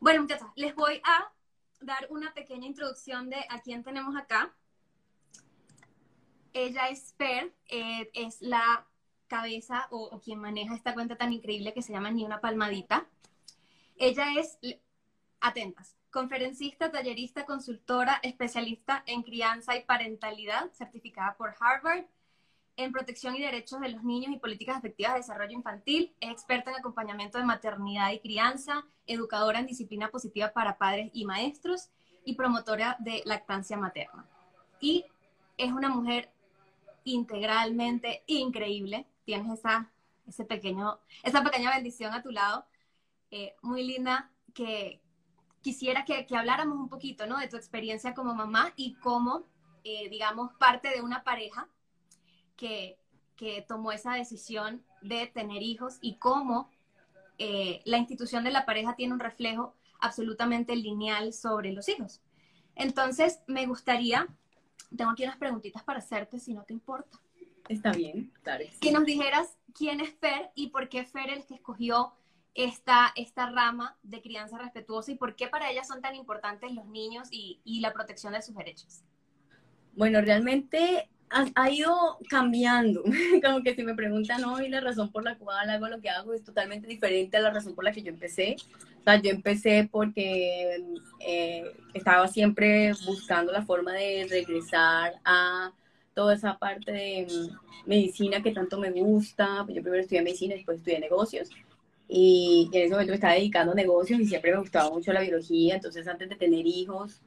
Bueno, muchachos, les voy a dar una pequeña introducción de a quién tenemos acá. Ella es Fer, eh, es la cabeza o, quien maneja esta cuenta tan increíble que se llama Ni una palmadita. Ella es, atentas, conferencista, tallerista, consultora, especialista en crianza y parentalidad, certificada por Harvard, en protección y derechos de los niños y políticas efectivas de desarrollo infantil, es experta en acompañamiento de maternidad y crianza, educadora en disciplina positiva para padres y maestros y promotora de lactancia materna. Y es una mujer integralmente increíble. Tienes esa, ese pequeño, esa pequeña bendición a tu lado, eh, muy linda, que quisiera que, que, habláramos un poquito ¿no? de tu experiencia como mamá y como, eh, digamos, parte de una pareja que, que tomó esa decisión de tener hijos y cómo eh, la institución de la pareja tiene un reflejo absolutamente lineal sobre los hijos. Entonces, me gustaría, tengo aquí unas preguntitas para hacerte, si no te importa. Está bien, claro. Que nos dijeras quién es Fer y por qué Fer es el que escogió esta, esta rama de crianza respetuosa y por qué para ella son tan importantes los niños y, y la protección de sus derechos. Bueno, realmente ha, ha, ido cambiando. Como que si me preguntan hoy la razón por la cual hago lo que hago es totalmente diferente a la razón por la que yo empecé. O sea, yo empecé porque eh, estaba siempre buscando la forma de regresar a toda esa parte de mm, medicina que tanto me gusta. Yo primero estudié medicina, después estudié negocios. Y en ese momento me estaba dedicando a negocios y siempre me gustaba mucho la biología. Entonces, antes de tener hijos,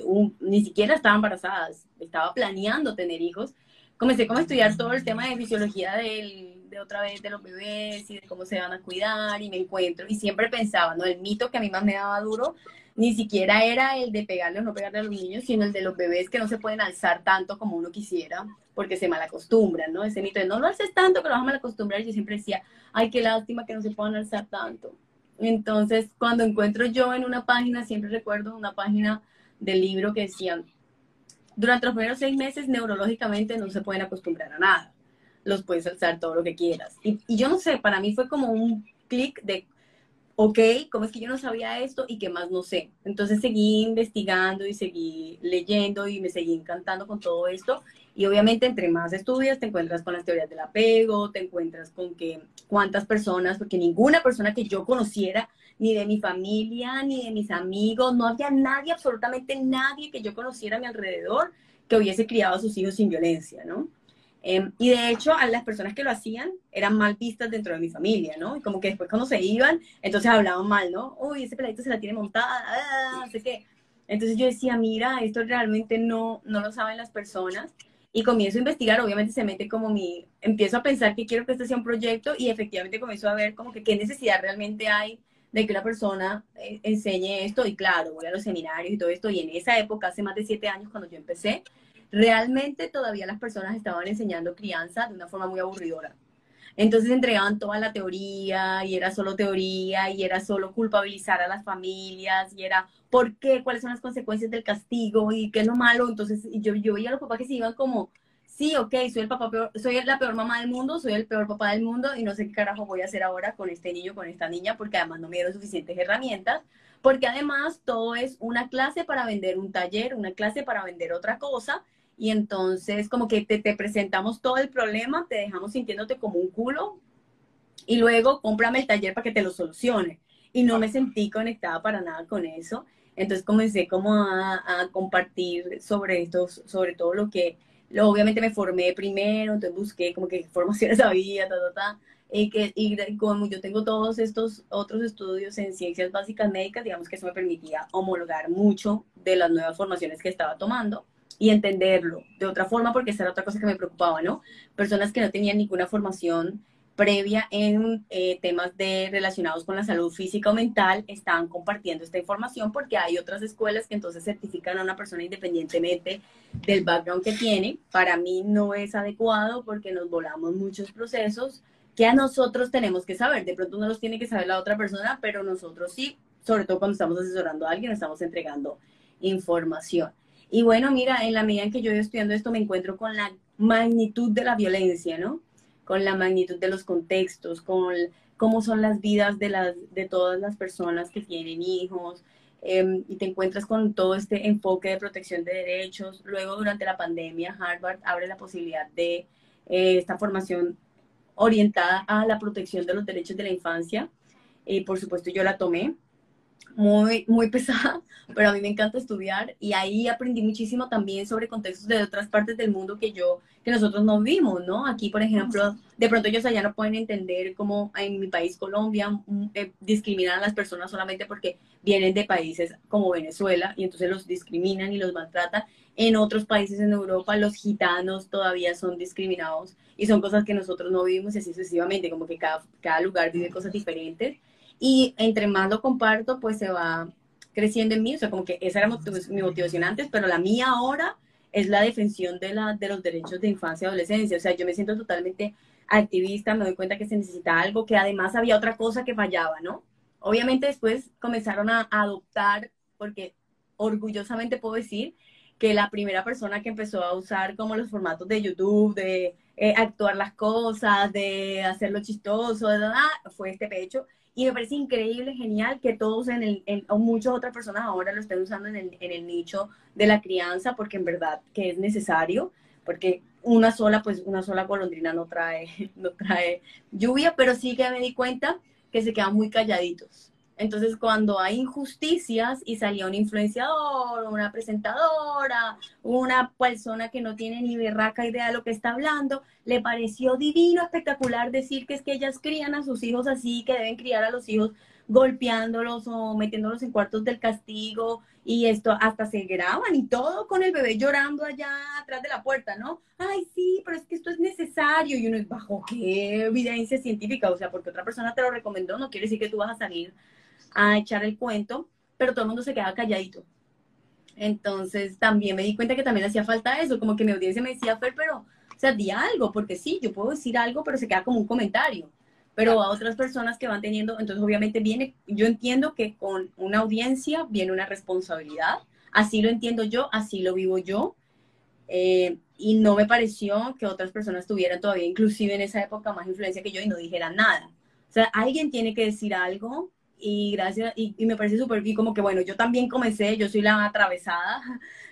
un, ni siquiera estaba embarazada, estaba planeando tener hijos. Comencé como a estudiar todo el tema de fisiología del, de otra vez de los bebés y de cómo se van a cuidar y me encuentro y siempre pensaba, ¿no? El mito que a mí más me daba duro ni siquiera era el de pegarle o no pegarle a los niños, sino el de los bebés que no se pueden alzar tanto como uno quisiera porque se malacostumbran, ¿no? Ese mito de no lo haces tanto que lo vas a malacostumbrar y yo siempre decía, ay, qué lástima que no se puedan alzar tanto. Entonces, cuando encuentro yo en una página, siempre recuerdo una página del libro que decían, durante los primeros seis meses neurológicamente no se pueden acostumbrar a nada, los puedes alzar todo lo que quieras. Y, y yo no sé, para mí fue como un clic de, ok, ¿cómo es que yo no sabía esto y qué más no sé? Entonces seguí investigando y seguí leyendo y me seguí encantando con todo esto. Y obviamente entre más estudias te encuentras con las teorías del apego, te encuentras con que cuántas personas, porque ninguna persona que yo conociera ni de mi familia, ni de mis amigos, no había nadie, absolutamente nadie que yo conociera a mi alrededor que hubiese criado a sus hijos sin violencia, ¿no? Eh, y de hecho, a las personas que lo hacían eran mal vistas dentro de mi familia, ¿no? Y como que después cuando se iban, entonces hablaban mal, ¿no? Uy, ese peladito se la tiene montada, ah, no sé qué. Entonces yo decía, mira, esto realmente no, no lo saben las personas. Y comienzo a investigar, obviamente se mete como mi, empiezo a pensar que quiero que este sea un proyecto y efectivamente comienzo a ver como que qué necesidad realmente hay de que una persona eh, enseñe esto y claro, voy a los seminarios y todo esto y en esa época, hace más de siete años cuando yo empecé, realmente todavía las personas estaban enseñando crianza de una forma muy aburridora. Entonces entregaban toda la teoría y era solo teoría y era solo culpabilizar a las familias y era por qué, cuáles son las consecuencias del castigo y qué es lo malo. Entonces yo, yo veía a los papás que se iban como, sí, ok, soy, el papá peor, soy la peor mamá del mundo, soy el peor papá del mundo y no sé qué carajo voy a hacer ahora con este niño, con esta niña, porque además no me dieron suficientes herramientas, porque además todo es una clase para vender un taller, una clase para vender otra cosa, y entonces como que te, te presentamos todo el problema, te dejamos sintiéndote como un culo, y luego cómprame el taller para que te lo solucione. Y no me sentí conectada para nada con eso. Entonces comencé como a, a compartir sobre esto, sobre todo lo que Luego, obviamente me formé primero, entonces busqué como que formaciones había, ta, ta, ta. Y, que, y como yo tengo todos estos otros estudios en ciencias básicas médicas, digamos que eso me permitía homologar mucho de las nuevas formaciones que estaba tomando y entenderlo de otra forma, porque esa era otra cosa que me preocupaba, ¿no? Personas que no tenían ninguna formación previa en eh, temas de, relacionados con la salud física o mental están compartiendo esta información porque hay otras escuelas que entonces certifican a una persona independientemente del background que tiene. Para mí no es adecuado porque nos volamos muchos procesos que a nosotros tenemos que saber. De pronto no los tiene que saber la otra persona, pero nosotros sí, sobre todo cuando estamos asesorando a alguien, estamos entregando información. Y bueno, mira, en la medida en que yo estoy estudiando esto me encuentro con la magnitud de la violencia, ¿no? con la magnitud de los contextos, con cómo son las vidas de, las, de todas las personas que tienen hijos, em, y te encuentras con todo este enfoque de protección de derechos. Luego, durante la pandemia, Harvard abre la posibilidad de eh, esta formación orientada a la protección de los derechos de la infancia. Y por supuesto, yo la tomé muy, muy pesada, pero a mí me encanta estudiar y ahí aprendí muchísimo también sobre contextos de otras partes del mundo que yo, que nosotros no vimos, ¿no? Aquí, por ejemplo, de pronto ellos allá no pueden entender cómo en mi país, Colombia, mm, eh, discriminan a las personas solamente porque vienen de países como Venezuela y entonces los discriminan y los maltratan. En otros países en Europa, los gitanos todavía son discriminados y son cosas que nosotros no vivimos y así sucesivamente, como que cada, cada lugar vive cosas diferentes. Y entre más lo comparto, pues se va creciendo en mí. O sea, como que esa era mi motivación antes, pero la mía ahora es la defensión de, la, de los derechos de infancia y adolescencia. O sea, yo me siento totalmente activista, me doy cuenta que se necesita algo, que además había otra cosa que fallaba, ¿no? Obviamente después comenzaron a adoptar, porque orgullosamente puedo decir que la primera persona que empezó a usar como los formatos de YouTube, de eh, actuar las cosas, de hacerlo chistoso, de, fue este pecho. Y me parece increíble, genial que todos en el, o muchas otras personas ahora lo estén usando en el, en el nicho de la crianza, porque en verdad que es necesario, porque una sola, pues una sola golondrina no trae, no trae lluvia, pero sí que me di cuenta que se quedan muy calladitos. Entonces, cuando hay injusticias y salía un influenciador, una presentadora, una persona que no tiene ni berraca idea de lo que está hablando, le pareció divino, espectacular decir que es que ellas crían a sus hijos así, que deben criar a los hijos golpeándolos o metiéndolos en cuartos del castigo y esto hasta se graban y todo con el bebé llorando allá atrás de la puerta, ¿no? Ay, sí, pero es que esto es necesario y uno es bajo qué evidencia científica, o sea, porque otra persona te lo recomendó, no quiere decir que tú vas a salir a echar el cuento, pero todo el mundo se queda calladito. Entonces también me di cuenta que también hacía falta eso, como que mi audiencia me decía, Fer, pero, o sea, di algo, porque sí, yo puedo decir algo, pero se queda como un comentario. Pero a otras personas que van teniendo, entonces obviamente viene, yo entiendo que con una audiencia viene una responsabilidad, así lo entiendo yo, así lo vivo yo, eh, y no me pareció que otras personas tuvieran todavía, inclusive en esa época, más influencia que yo y no dijeran nada. O sea, alguien tiene que decir algo y gracias, y, me parece súper bien, como que bueno, yo también comencé, yo soy la atravesada,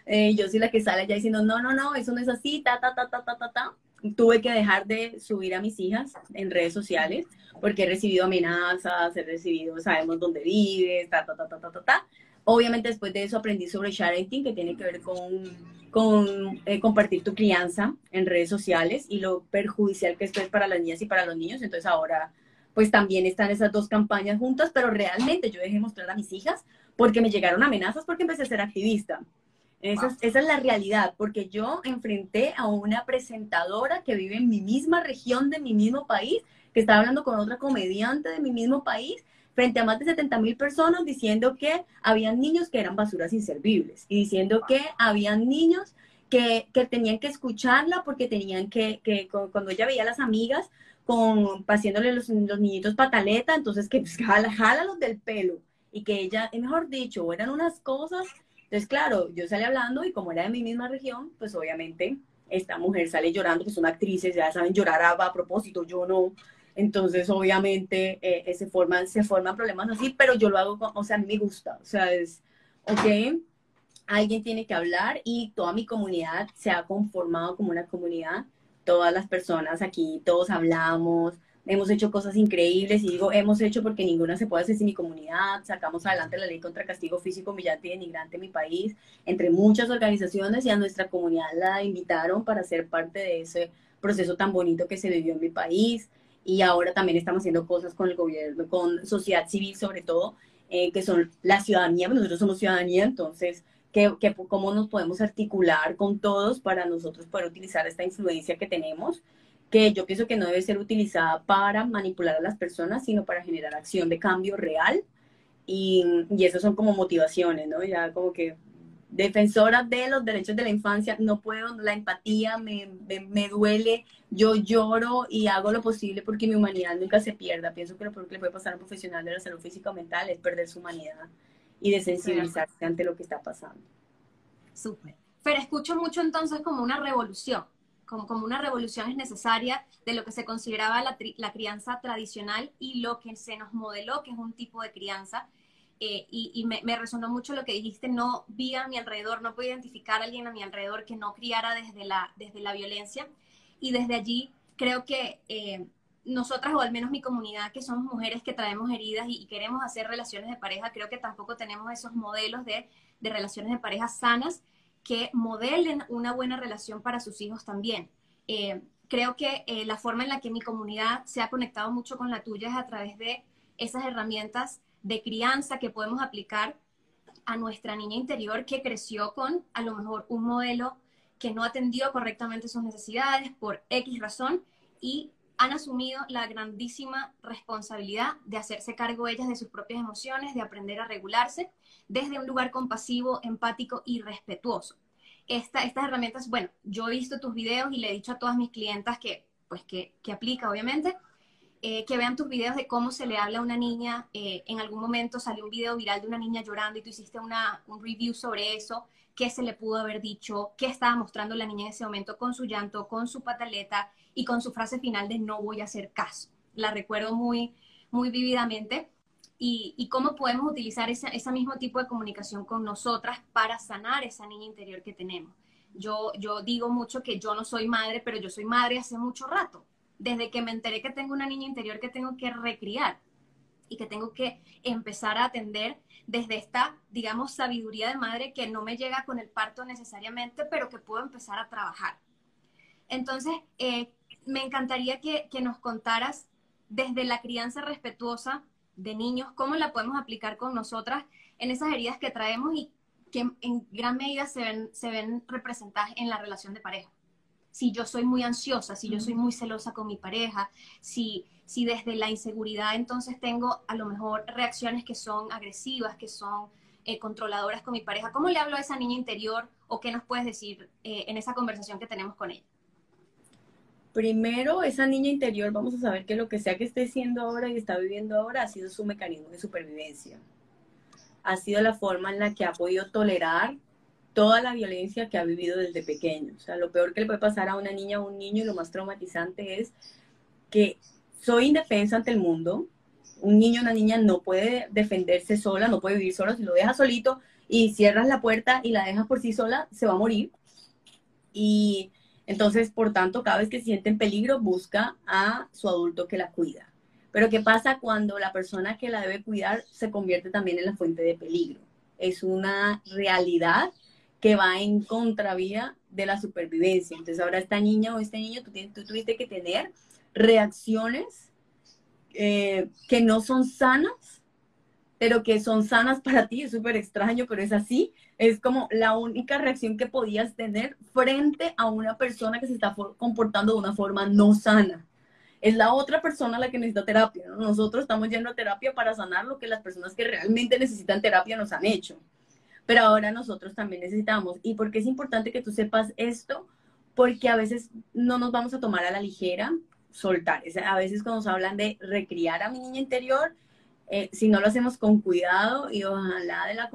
eh, yo soy la que sale ya diciendo, no, no, no, eso no es así, ta, ta, ta, ta, ta, ta, ta. Tuve que dejar de subir a mis hijas en redes sociales porque he recibido amenazas, he recibido, sabemos dónde vives, ta, ta, ta, ta, ta, ta, ta. Obviamente después de eso aprendí sobre sharing, que tiene que ver con, con eh, compartir tu crianza en redes sociales y lo perjudicial que esto es para las niñas y para los niños. Entonces ahora pues también están esas dos campañas juntas, pero realmente yo dejé mostrar a mis hijas porque me llegaron amenazas porque empecé a ser activista. Esa, es, esa, es, la realidad, porque yo enfrenté a una presentadora que vive en mi misma región de mi mismo país, que estaba hablando con otra comediante de mi mismo país, frente a más de 70 mil personas diciendo que habían niños que eran basuras inservibles y diciendo que habían niños que, que tenían que escucharla porque tenían que, que, cuando ella veía a las amigas con haciéndole los, los niñitos pataleta, entonces que pues, jala, los del pelo y que ella, mejor dicho, eran unas cosas. Entonces, claro, yo salí hablando y como era de mi misma región, pues obviamente esta mujer sale llorando, que son actrices, ya saben llorar a, a propósito, yo no. Entonces, obviamente, eh, se, forman, se forman problemas así, pero yo lo hago, o sea, a mí me gusta, o sea, es, ok, alguien tiene que hablar y toda mi comunidad se ha conformado como una comunidad todas las personas aquí, todos hablamos, hemos hecho cosas increíbles y digo hemos hecho porque ninguna se puede hacer sin mi comunidad, sacamos adelante la ley contra castigo físico humillante y denigrante en mi país, entre muchas organizaciones y a nuestra comunidad la invitaron para ser parte de ese proceso tan bonito que se vivió en mi país. Y ahora también estamos haciendo cosas con el gobierno, con sociedad civil sobre todo, eh, que son la ciudadanía, nosotros somos ciudadanía, entonces que, cómo nos podemos articular con todos para nosotros poder utilizar esta influencia que tenemos que yo pienso que no debe ser utilizada para manipular a las personas, sino para generar acción de cambio real. Y, y eso son como motivaciones, ¿no? Ya como que defensora de los derechos de la infancia, no puedo, la empatía me, me, duele, yo lloro y hago lo posible porque mi humanidad nunca se pierda. Pienso que lo peor que le puede pasar a un profesional de la salud física o mental es perder su humanidad y de sensibilizarse ante lo que está pasando. Súper. Pero escucho mucho entonces como una revolución, como, como una revolución es necesaria de lo que se consideraba la, la crianza tradicional y lo que se nos modeló, que es un tipo de crianza eh, y, me, resonó mucho lo que dijiste, no vi a mi alrededor, no puedo identificar a alguien a mi alrededor que no criara desde la, desde la violencia. Y desde allí creo que eh, nosotras, o al menos mi comunidad, que somos mujeres que traemos heridas y, queremos hacer relaciones de pareja, creo que tampoco tenemos esos modelos de, de relaciones de pareja sanas que modelen una buena relación para sus hijos también. Eh, creo que la forma en la que mi comunidad se ha conectado mucho con la tuya es a través de esas herramientas de crianza que podemos aplicar a nuestra niña interior que creció con a lo mejor un modelo que no atendió correctamente sus necesidades por X razón y han asumido la grandísima responsabilidad de hacerse cargo ellas de sus propias emociones, de aprender a regularse desde un lugar compasivo, empático y respetuoso. Esta, estas herramientas, bueno, yo he visto tus videos y le he dicho a todas mis clientas que, pues, que, que aplica, obviamente, eh, que vean tus videos de cómo se le habla a una niña. Eh, en algún momento salió un video viral de una niña llorando y tú hiciste una, un review sobre eso, qué se le pudo haber dicho, qué estaba mostrando la niña en ese momento con su llanto, con su pataleta y con su frase final de no voy a hacer caso. La recuerdo muy, muy vividamente. Y, y cómo podemos utilizar ese, ese mismo tipo de comunicación con nosotras para sanar esa niña interior que tenemos. Yo, yo digo mucho que yo no soy madre, pero yo soy madre hace mucho rato desde que me enteré que tengo una niña interior que tengo que recriar y que tengo que empezar a atender desde esta, digamos, sabiduría de madre que no me llega con el parto necesariamente, pero que puedo empezar a trabajar. Entonces, eh, me encantaría que, que nos contaras desde la crianza respetuosa de niños, cómo la podemos aplicar con nosotras en esas heridas que traemos y que en gran medida se ven, se ven representadas en la relación de pareja si yo soy muy ansiosa, si yo soy muy celosa con mi pareja, si, si desde la inseguridad entonces tengo a lo mejor reacciones que son agresivas, que son eh, controladoras con mi pareja, ¿cómo le hablo a esa niña interior o qué nos puedes decir eh, en esa conversación que tenemos con ella? Primero, esa niña interior, vamos a saber que lo que sea que esté siendo ahora y está viviendo ahora ha sido su mecanismo de supervivencia. Ha sido la forma en la que ha podido tolerar toda la violencia que ha vivido desde pequeño. O sea, lo peor que le puede pasar a una niña o un niño y lo más traumatizante es que soy indefensa ante el mundo. Un niño o una niña no puede defenderse sola, no puede vivir sola. Si lo dejas solito y cierras la puerta y la dejas por sí sola, se va a morir. Y entonces, por tanto, cada vez que se siente en peligro, busca a su adulto que la cuida. Pero ¿qué pasa cuando la persona que la debe cuidar se convierte también en la fuente de peligro? Es una realidad que va en contravía de la supervivencia. Entonces ahora esta niña o este niño, tú, tú tuviste que tener reacciones eh, que no son sanas, pero que son sanas para ti. Es súper extraño, pero es así. Es como la única reacción que podías tener frente a una persona que se está comportando de una forma no sana. Es la otra persona la que necesita terapia. Nosotros estamos yendo a terapia para sanar lo que las personas que realmente necesitan terapia nos han hecho pero ahora nosotros también necesitamos. ¿Y por qué es importante que tú sepas esto? Porque a veces no nos vamos a tomar a la ligera soltar. A veces cuando nos hablan de recriar a mi niña interior, eh, si no lo hacemos con cuidado y ojalá de la,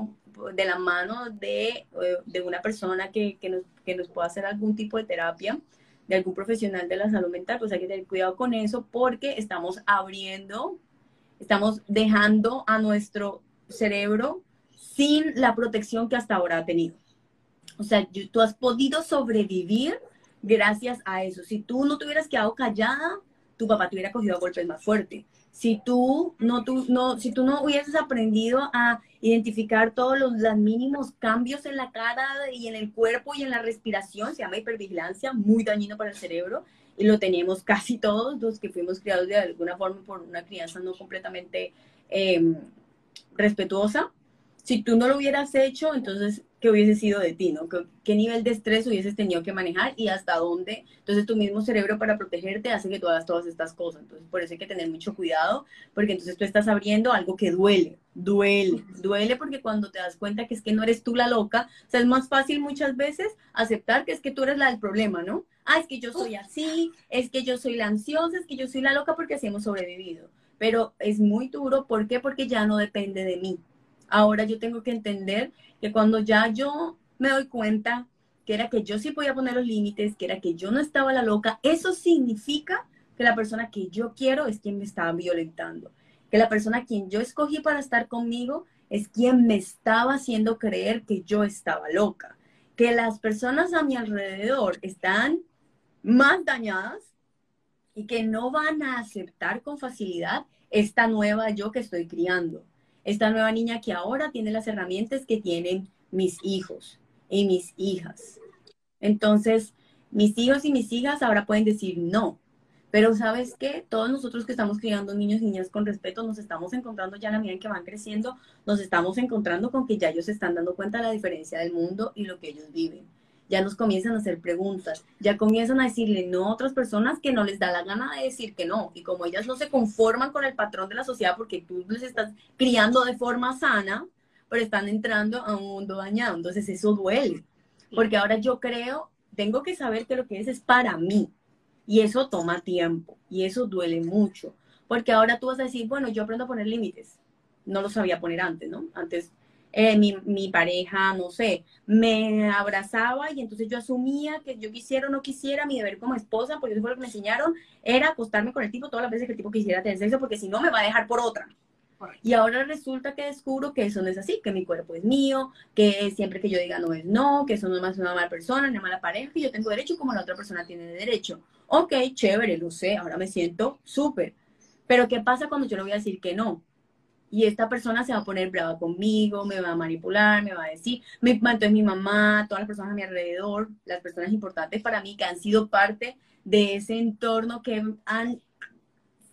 de la mano de, eh, de una persona que, que, nos, que nos pueda hacer algún tipo de terapia, de algún profesional de la salud mental, pues hay que tener cuidado con eso porque estamos abriendo, estamos dejando a nuestro cerebro sin la protección que hasta ahora ha tenido. O sea, tú has podido sobrevivir gracias a eso. Si tú no te hubieras quedado callada, tu papá te hubiera cogido a golpes más fuerte. Si tú no, tú, no, si tú no hubieses aprendido a identificar todos los, los mínimos cambios en la cara y en el cuerpo y en la respiración, se llama hipervigilancia, muy dañino para el cerebro, y lo tenemos casi todos los que fuimos criados de alguna forma por una crianza no completamente em, respetuosa si tú no lo hubieras hecho, entonces, ¿qué hubiese sido de ti, no? ¿Qué, nivel de estrés hubieses tenido que manejar y hasta dónde? Entonces, tu mismo cerebro para protegerte hace que tú hagas todas estas cosas. Entonces, por eso hay que tener mucho cuidado, porque entonces tú estás abriendo algo que duele, duele, duele porque cuando te das cuenta que es que no eres tú la loca, o sea, es más fácil muchas veces aceptar que es que tú eres la del problema, ¿no? Ah, es que yo soy así, es que yo soy la ansiosa, es que yo soy la loca porque así hemos sobrevivido. Pero es muy duro, ¿por qué? Porque ya no depende de mí Ahora yo tengo que entender que cuando ya yo me doy cuenta que era que yo sí podía poner los límites, que era que yo no estaba la loca, eso significa que la persona que yo quiero es quien me estaba violentando, que la persona a quien yo escogí para estar conmigo es quien me estaba haciendo creer que yo estaba loca, que las personas a mi alrededor están más dañadas y que no van a aceptar con facilidad esta nueva yo que estoy criando esta nueva niña que ahora tiene las herramientas que tienen mis hijos y mis hijas. Entonces, mis hijos y mis hijas ahora pueden decir no. Pero sabes qué, todos nosotros que estamos criando niños y niñas con respeto, nos estamos encontrando ya a la medida en que van creciendo, nos estamos encontrando con que ya ellos están dando cuenta de la diferencia del mundo y lo que ellos viven ya nos comienzan a hacer preguntas, ya comienzan a decirle no a otras personas que no les da la gana de decir que no. Y como ellas no se conforman con el patrón de la sociedad porque tú les estás criando de forma sana, pero están entrando a un mundo dañado. Entonces eso duele, porque ahora yo creo, tengo que saber que lo que es es para mí. Y eso toma tiempo y eso duele mucho, porque ahora tú vas a decir, bueno, yo aprendo a poner límites. No lo sabía poner antes, ¿no? Antes eh, mi, mi, pareja, no sé, me abrazaba y entonces yo asumía que yo quisiera o no quisiera, mi deber como esposa, porque eso fue lo que me enseñaron, era acostarme con el tipo todas las veces que el tipo quisiera tener sexo, porque si no me va a dejar por otra. Y ahora resulta que descubro que eso no es así, que mi cuerpo es mío, que siempre que yo diga no es no, que eso no es más una mala persona, una mala pareja, que yo tengo derecho como la otra persona tiene derecho. Ok, chévere, lo sé, ahora me siento súper. Pero ¿qué pasa cuando yo le voy a decir que no? Y esta persona se va a poner brava conmigo, me va a manipular, me va a decir, me, entonces mi mamá, todas las personas a mi alrededor, las personas importantes para mí que han sido parte de ese entorno que han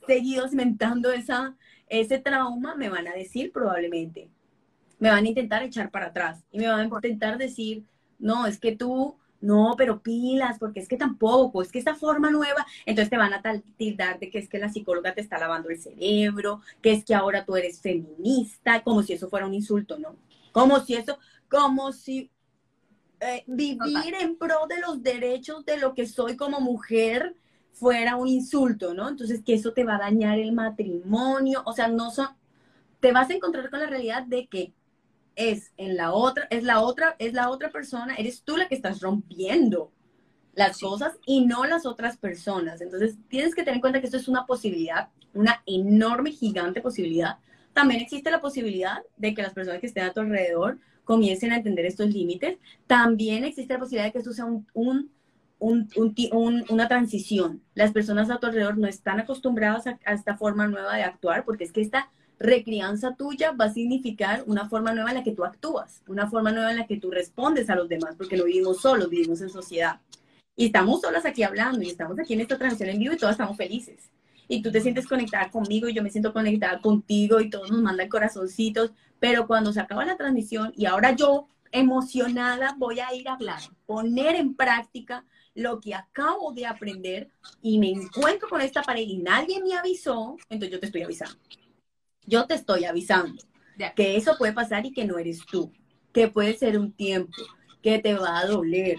seguido cimentando esa, ese trauma, me van a decir probablemente, me van a intentar echar para atrás y me van a intentar decir, no, es que tú no, pero pilas, porque es que tampoco, es que esta forma nueva, entonces te van a tildar de que es que la psicóloga te está lavando el cerebro, que es que ahora tú eres feminista, como si eso fuera un insulto, ¿no? Como si eso, como si eh, vivir en pro de los derechos de lo que soy como mujer fuera un insulto, ¿no? Entonces que eso te va a dañar el matrimonio, o sea, no son, te vas a encontrar con la realidad de que es en la otra, es la otra, es la otra persona, eres tú la que estás rompiendo las cosas y no las otras personas. Entonces, tienes que tener en cuenta que esto es una posibilidad, una enorme, gigante posibilidad. También existe la posibilidad de que las personas que estén a tu alrededor comiencen a entender estos límites. También existe la posibilidad de que esto sea un, un, un, una transición. Las personas a tu alrededor no están acostumbradas a, a esta forma nueva de actuar porque es que esta recrianza tuya va a significar una forma nueva en la que tú actúas, una forma nueva en la que tú respondes a los demás, porque no vivimos solos, vivimos en sociedad. Y estamos solas aquí hablando y estamos aquí en esta transmisión en vivo y todos estamos felices. Y tú te sientes conectada conmigo y yo me siento conectada contigo y todos nos mandan corazoncitos, pero cuando se acaba la transmisión y ahora yo emocionada voy a ir a hablar, poner en práctica lo que acabo de aprender y me encuentro con esta pared y nadie me avisó, entonces yo te estoy avisando. Yo te estoy avisando que eso puede pasar y que no eres tú, que puede ser un tiempo, que te va a doler,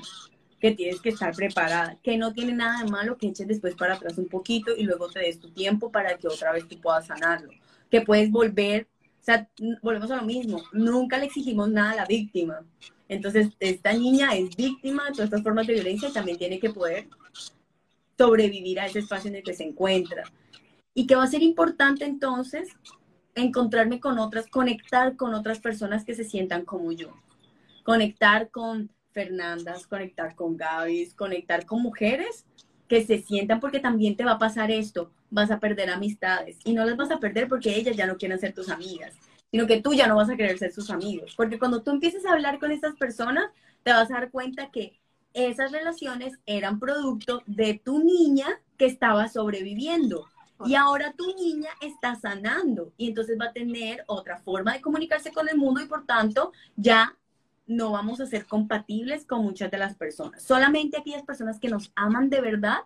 que tienes que estar preparada, que no tiene nada de malo que eches después para atrás un poquito y luego te des tu tiempo para que otra vez tú puedas sanarlo, que puedes volver, o sea, volvemos a lo mismo, nunca le exigimos nada a la víctima. Entonces, esta niña es víctima de todas estas formas de violencia y también tiene que poder sobrevivir a ese espacio en el que se encuentra. Y que va a ser importante entonces encontrarme con otras, conectar con otras personas que se sientan como yo. Conectar con Fernandas, conectar con Gaby, conectar con mujeres que se sientan porque también te va a pasar esto, vas a perder amistades. Y no las vas a perder porque ellas ya no quieren ser tus amigas, sino que tú ya no vas a querer ser sus amigos, porque cuando tú empieces a hablar con estas personas, te vas a dar cuenta que esas relaciones eran producto de tu niña que estaba sobreviviendo Y ahora tu niña está sanando y entonces va a tener otra forma de comunicarse con el mundo y por tanto ya no vamos a ser compatibles con muchas de las personas. Solamente aquellas personas que nos aman de verdad,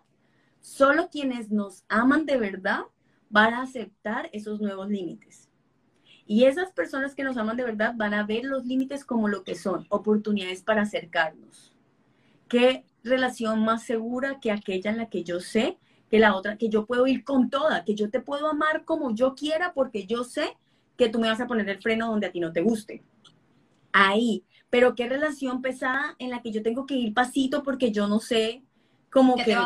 solo quienes nos aman de verdad van a aceptar esos nuevos límites. Y esas personas que nos aman de verdad van a ver los límites como lo que son, oportunidades para acercarnos. ¿Qué relación más segura que aquella en la que yo sé que la otra, que yo puedo ir con toda, que yo te puedo amar como yo quiera porque yo sé que tú me vas a poner el freno donde a ti no te guste. Ahí. Pero qué relación pesada en la que yo tengo que ir pasito porque yo no sé cómo que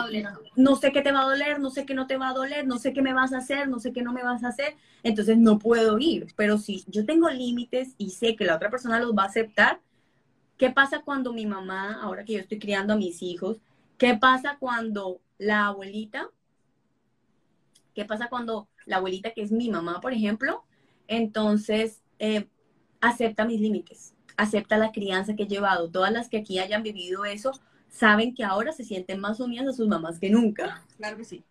no sé qué te va a doler, no sé qué no te va a doler, no sé qué me vas a hacer, no sé qué no me vas a hacer, entonces no puedo ir. Pero si yo tengo límites y sé que la otra persona los va a aceptar, ¿qué pasa cuando mi mamá, ahora que yo estoy criando a mis hijos, qué pasa cuando la abuelita, qué pasa cuando la abuelita, que es mi mamá, por ejemplo, entonces eh, acepta mis límites, acepta la crianza que he llevado. Todas las que aquí hayan vivido eso saben que ahora se sienten más unidas a sus mamás que nunca. Claro que sí.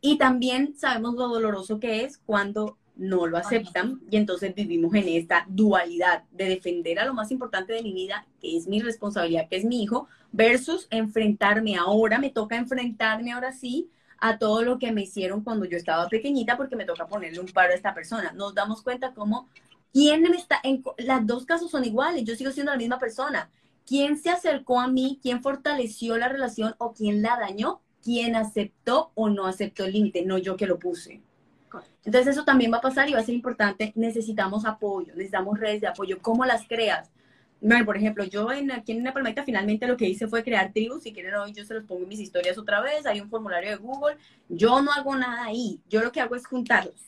Y también sabemos lo doloroso que es cuando no lo aceptan y entonces vivimos en esta dualidad de defender a lo más importante de mi vida, que es mi responsabilidad, que es mi hijo, versus enfrentarme ahora, me toca enfrentarme ahora sí a todo lo que me hicieron cuando yo estaba pequeñita porque me toca ponerle un paro a esta persona. Nos damos cuenta cómo quién me está en las dos casos son iguales, yo sigo siendo la misma persona. ¿Quién se acercó a mí? ¿Quién fortaleció la relación o quién la dañó? ¿Quién aceptó o no aceptó el límite? No yo que lo puse. Entonces eso también va a pasar y va a ser importante. Necesitamos apoyo, necesitamos redes de apoyo. ¿Cómo las creas? Bueno, por ejemplo, yo en, aquí en una palmita finalmente lo que hice fue crear tribus. Si quieren hoy yo se los pongo en mis historias otra vez. Hay un formulario de Google. Yo no hago nada ahí. Yo lo que hago es juntarlas.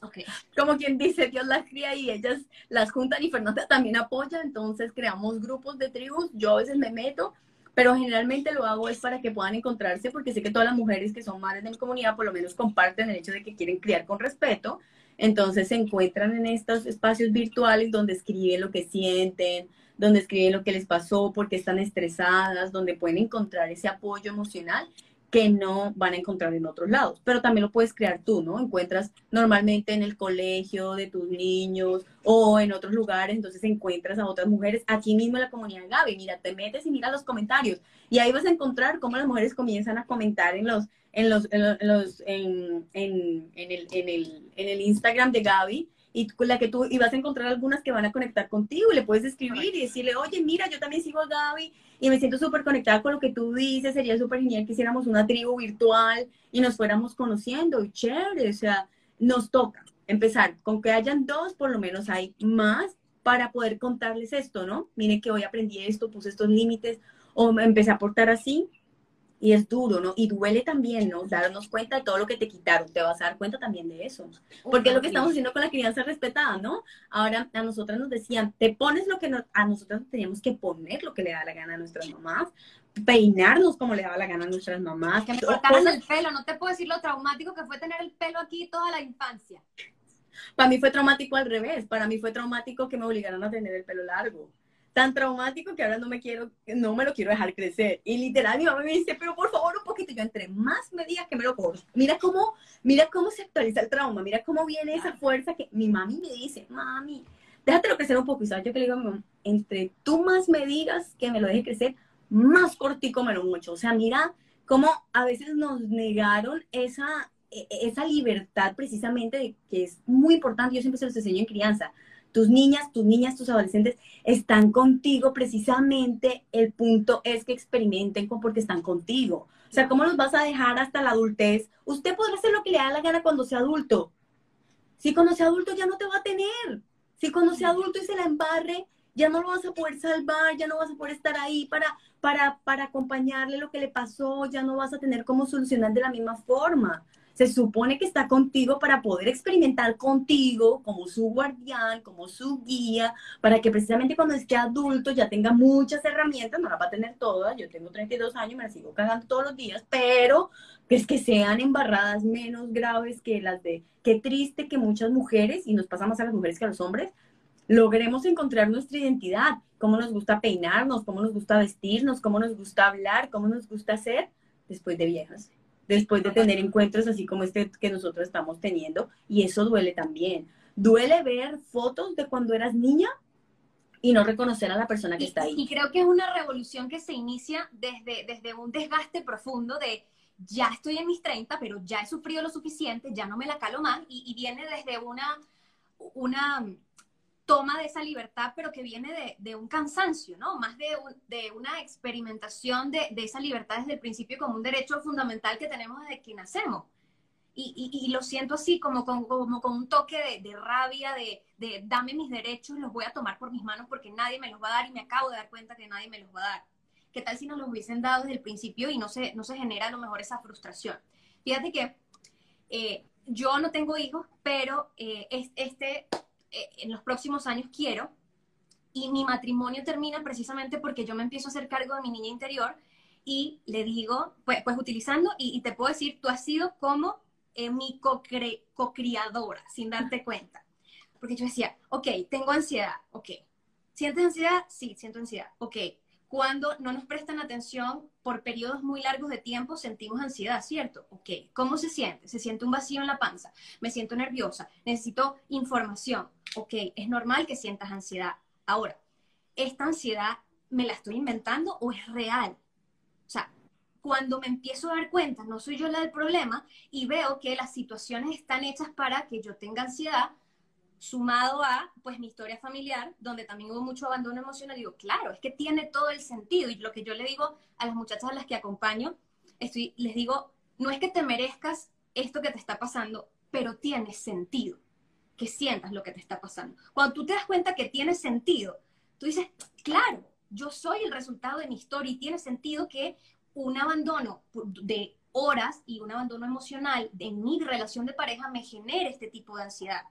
Okay. Como quien dice, Dios las cría y ellas las juntan y Fernanda también apoya. Entonces creamos grupos de tribus. Yo a veces me meto pero generalmente lo hago es para que puedan encontrarse, porque sé que todas las mujeres que son madres de mi comunidad por lo menos comparten el hecho de que quieren criar con respeto, entonces se encuentran en estos espacios virtuales donde escriben lo que sienten, donde escriben lo que les pasó, porque están estresadas, donde pueden encontrar ese apoyo emocional que no van a encontrar en otros lados. Pero también lo puedes crear tú, ¿no? Encuentras normalmente en el colegio de tus niños o en otros lugares, entonces encuentras a otras mujeres, aquí mismo en la comunidad Gaby, mira, te metes y mira los comentarios y ahí vas a encontrar cómo las mujeres comienzan a comentar en los en los en, los, en, en, en el, en, el, en el Instagram de Gaby y la que tú y vas a encontrar algunas que van a conectar contigo y le puedes escribir y decirle, oye, mira, yo también sigo a Gaby y me siento súper conectada con lo que tú dices, sería súper genial que hiciéramos una tribu virtual y nos fuéramos conociendo y chévere, o sea, nos toca empezar con que hayan dos, por lo menos hay más para poder contarles esto, ¿no? Mire que hoy aprendí esto, puse estos límites o empecé a portar así y es duro, ¿no? Y duele también, ¿no? Darnos cuenta de todo lo que te quitaron, te vas a dar cuenta también de eso. Porque es lo que estamos haciendo con la crianza respetada, ¿no? Ahora a nosotras nos decían, te pones lo que a nosotras teníamos que poner lo que le da la gana a nuestras mamás, peinarnos como le daba la gana a nuestras mamás. Que me cortaran el pelo, no te puedo decir lo traumático que fue tener el pelo aquí toda la infancia. Para mí fue traumático al revés, para mí fue traumático que me obligaran a tener el pelo largo tan traumático que ahora no me quiero, no me lo quiero dejar crecer. Y literal mi mamá me dice, pero por favor un poquito. Yo entre más me digas que me lo corto. Mira cómo, mira cómo se actualiza el trauma, mira cómo viene esa fuerza que mi mami me dice, mami, déjatelo crecer un poco. Y sabes, yo que le digo a mi mamá, entre tú más me digas que me lo deje crecer, más cortico me lo mucho. O sea, mira cómo a veces nos negaron esa, e, e, esa libertad precisamente de que es muy importante. Yo siempre se los enseño en crianza tus niñas, tus niñas, tus adolescentes están contigo, precisamente el punto es que experimenten con porque están contigo. O sea, ¿cómo los vas a dejar hasta la adultez? Usted podrá hacer lo que le da la gana cuando sea adulto. Si cuando sea adulto ya no te va a tener. Si cuando sea adulto y se la embarre, ya no lo vas a poder salvar, ya no vas a poder estar ahí para, para, para acompañarle lo que le pasó, ya no vas a tener cómo solucionar de la misma forma se supone que está contigo para poder experimentar contigo como su guardián, como su guía, para que precisamente cuando esté adulto ya tenga muchas herramientas, no las va a tener todas, yo tengo 32 años, me las sigo cagando todos los días, pero es que sean embarradas menos graves que las de, qué triste que muchas mujeres, y nos pasa más a las mujeres que a los hombres, logremos encontrar nuestra identidad, cómo nos gusta peinarnos, cómo nos gusta vestirnos, cómo nos gusta hablar, cómo nos gusta ser después de viejas. Después de tener encuentros así como este que nosotros estamos teniendo. Y eso duele también. Duele ver fotos de cuando eras niña y no reconocer a la persona que está ahí. Y creo que es una revolución que se inicia desde, desde un desgaste profundo de ya estoy en mis 30, pero ya he sufrido lo suficiente, ya no me la calo más, y, viene desde una, una toma de esa libertad, pero que viene de, un cansancio, ¿no? Más de, de una experimentación de, de, esa libertad desde el principio como un derecho fundamental que tenemos desde que nacemos. Y, y, lo siento así, como con, como con un toque de, rabia, de, dame mis derechos, los voy a tomar por mis manos porque nadie me los va a dar y me acabo de dar cuenta que nadie me los va a dar. ¿Qué tal si nos los hubiesen dado desde el principio y no se, no se genera a lo mejor esa frustración? Fíjate que eh, yo no tengo hijos, pero eh, este, eh, en los próximos años quiero, y mi matrimonio termina precisamente porque yo me empiezo a hacer cargo de mi niña interior y le digo, pues, pues utilizando, y, te puedo decir, tú has sido como mi co-criadora, sin darte cuenta. Porque yo decía, ok, tengo ansiedad, ok. ¿Sientes ansiedad? Sí, siento ansiedad, ok cuando no nos prestan atención por periodos muy largos de tiempo, sentimos ansiedad, ¿cierto? Ok, ¿cómo se siente? Se siente un vacío en la panza, me siento nerviosa, necesito información. Ok, es normal que sientas ansiedad. Ahora, ¿esta ansiedad me la estoy inventando o es real? O sea, cuando me empiezo a dar cuenta, no soy yo la del problema y veo que las situaciones están hechas para que yo tenga ansiedad, sumado a pues mi historia familiar, donde también hubo mucho abandono emocional, digo, claro, es que tiene todo el sentido. Y lo que yo le digo a las muchachas a las que acompaño, estoy, les digo, no es que te merezcas esto que te está pasando, pero tiene sentido que sientas lo que te está pasando. Cuando tú te das cuenta que tiene sentido, tú dices, claro, yo soy el resultado de mi historia y tiene sentido que un abandono de horas y un abandono emocional en mi relación de pareja me genere este tipo de ansiedad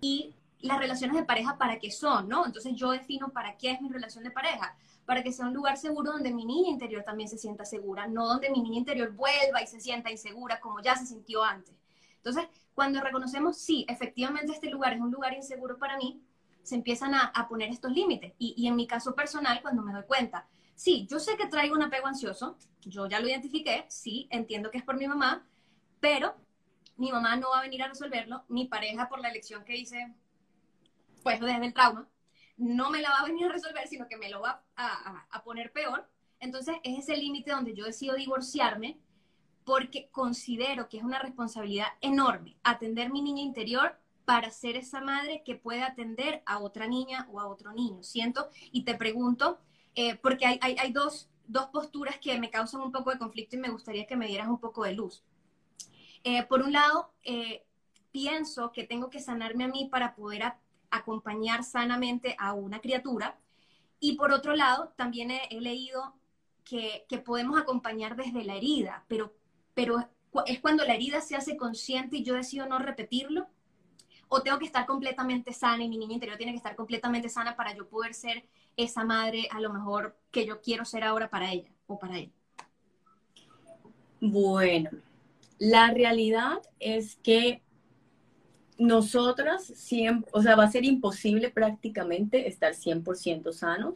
y las relaciones de pareja para qué son, ¿no? Entonces yo defino para qué es mi relación de pareja, para que sea un lugar seguro donde mi niña interior también se sienta segura, no donde mi niña interior vuelva y se sienta insegura como ya se sintió antes. Entonces, cuando reconocemos, sí, efectivamente este lugar es un lugar inseguro para mí, se empiezan a, poner estos límites. Y, y, en mi caso personal, cuando me doy cuenta, sí, yo sé que traigo un apego ansioso, yo ya lo identifiqué, sí, entiendo que es por mi mamá, pero mi mamá no va a venir a resolverlo, mi pareja por la elección que hice, pues desde el trauma, no me la va a venir a resolver, sino que me lo va a, poner peor. Entonces es ese límite donde yo decido divorciarme porque considero que es una responsabilidad enorme atender mi niña interior para ser esa madre que puede atender a otra niña o a otro niño. Siento y te pregunto, eh, porque hay, hay, dos, dos posturas que me causan un poco de conflicto y me gustaría que me dieras un poco de luz. Eh, por un lado, eh, pienso que tengo que sanarme a mí para poder acompañar sanamente a una criatura. Y por otro lado, también he, leído que, podemos acompañar desde la herida, pero, pero es cuando la herida se hace consciente y yo decido no repetirlo. O tengo que estar completamente sana y mi niña interior tiene que estar completamente sana para yo poder ser esa madre a lo mejor que yo quiero ser ahora para ella o para él. Bueno, la realidad es que nosotras, siempre, o sea, va a ser imposible prácticamente estar 100% sanos,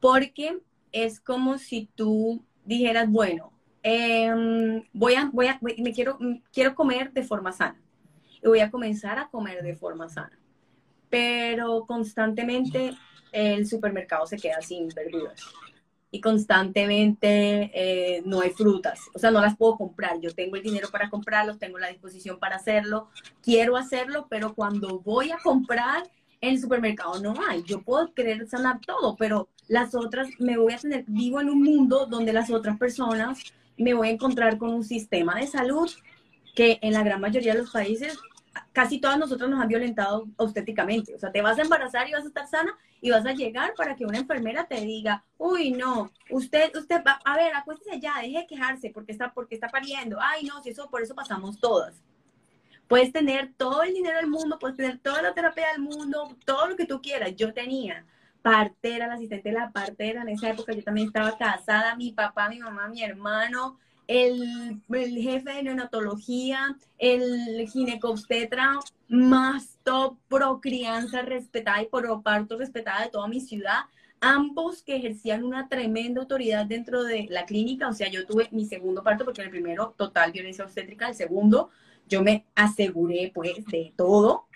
porque es como si tú dijeras, bueno, em, voy a, voy a, me quiero, quiero comer de forma sana y voy a comenzar a comer de forma sana, pero constantemente el supermercado se queda sin verduras y constantemente eh, no hay frutas, o sea, no las puedo comprar. Yo tengo el dinero para comprarlos, tengo la disposición para hacerlo, quiero hacerlo, pero cuando voy a comprar en el supermercado no hay. Yo puedo querer sanar todo, pero las otras, me voy a tener, vivo en un mundo donde las otras personas me voy a encontrar con un sistema de salud que en la gran mayoría de los países casi todas nosotras nos han violentado obstétricamente. O sea, te vas a embarazar y vas a estar sana y vas a llegar para que una enfermera te diga, uy, no, usted, usted, va, a ver, acuéstese ya, deje de quejarse porque está, porque está pariendo. Ay, no, si eso, por eso pasamos todas. Puedes tener todo el dinero del mundo, puedes tener toda la terapia del mundo, todo lo que tú quieras. Yo tenía partera, la asistente de la partera, en esa época yo también estaba casada, mi papá, mi mamá, mi hermano, el, jefe de neonatología, el ginecobstetra más top pro crianza respetada y pro parto respetada de toda mi ciudad, ambos que ejercían una tremenda autoridad dentro de la clínica. O sea, yo tuve mi segundo parto porque el primero total violencia obstétrica, el segundo yo me aseguré pues de todo.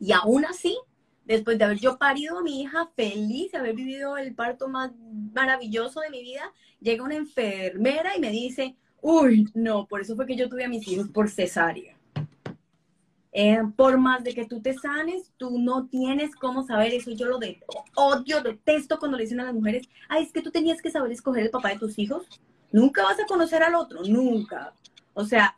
Y aún así, después de haber yo parido a mi hija feliz, de haber vivido el parto más maravilloso de mi vida, llega una enfermera y me dice, uy, no, por eso fue que yo tuve a mis hijos por cesárea. Eh, por más de que tú te sanes, tú no tienes cómo saber eso. Yo lo de odio, detesto cuando le dicen a las mujeres, ay, es que tú tenías que saber escoger el papá de tus hijos. Nunca vas a conocer al otro, nunca. O sea,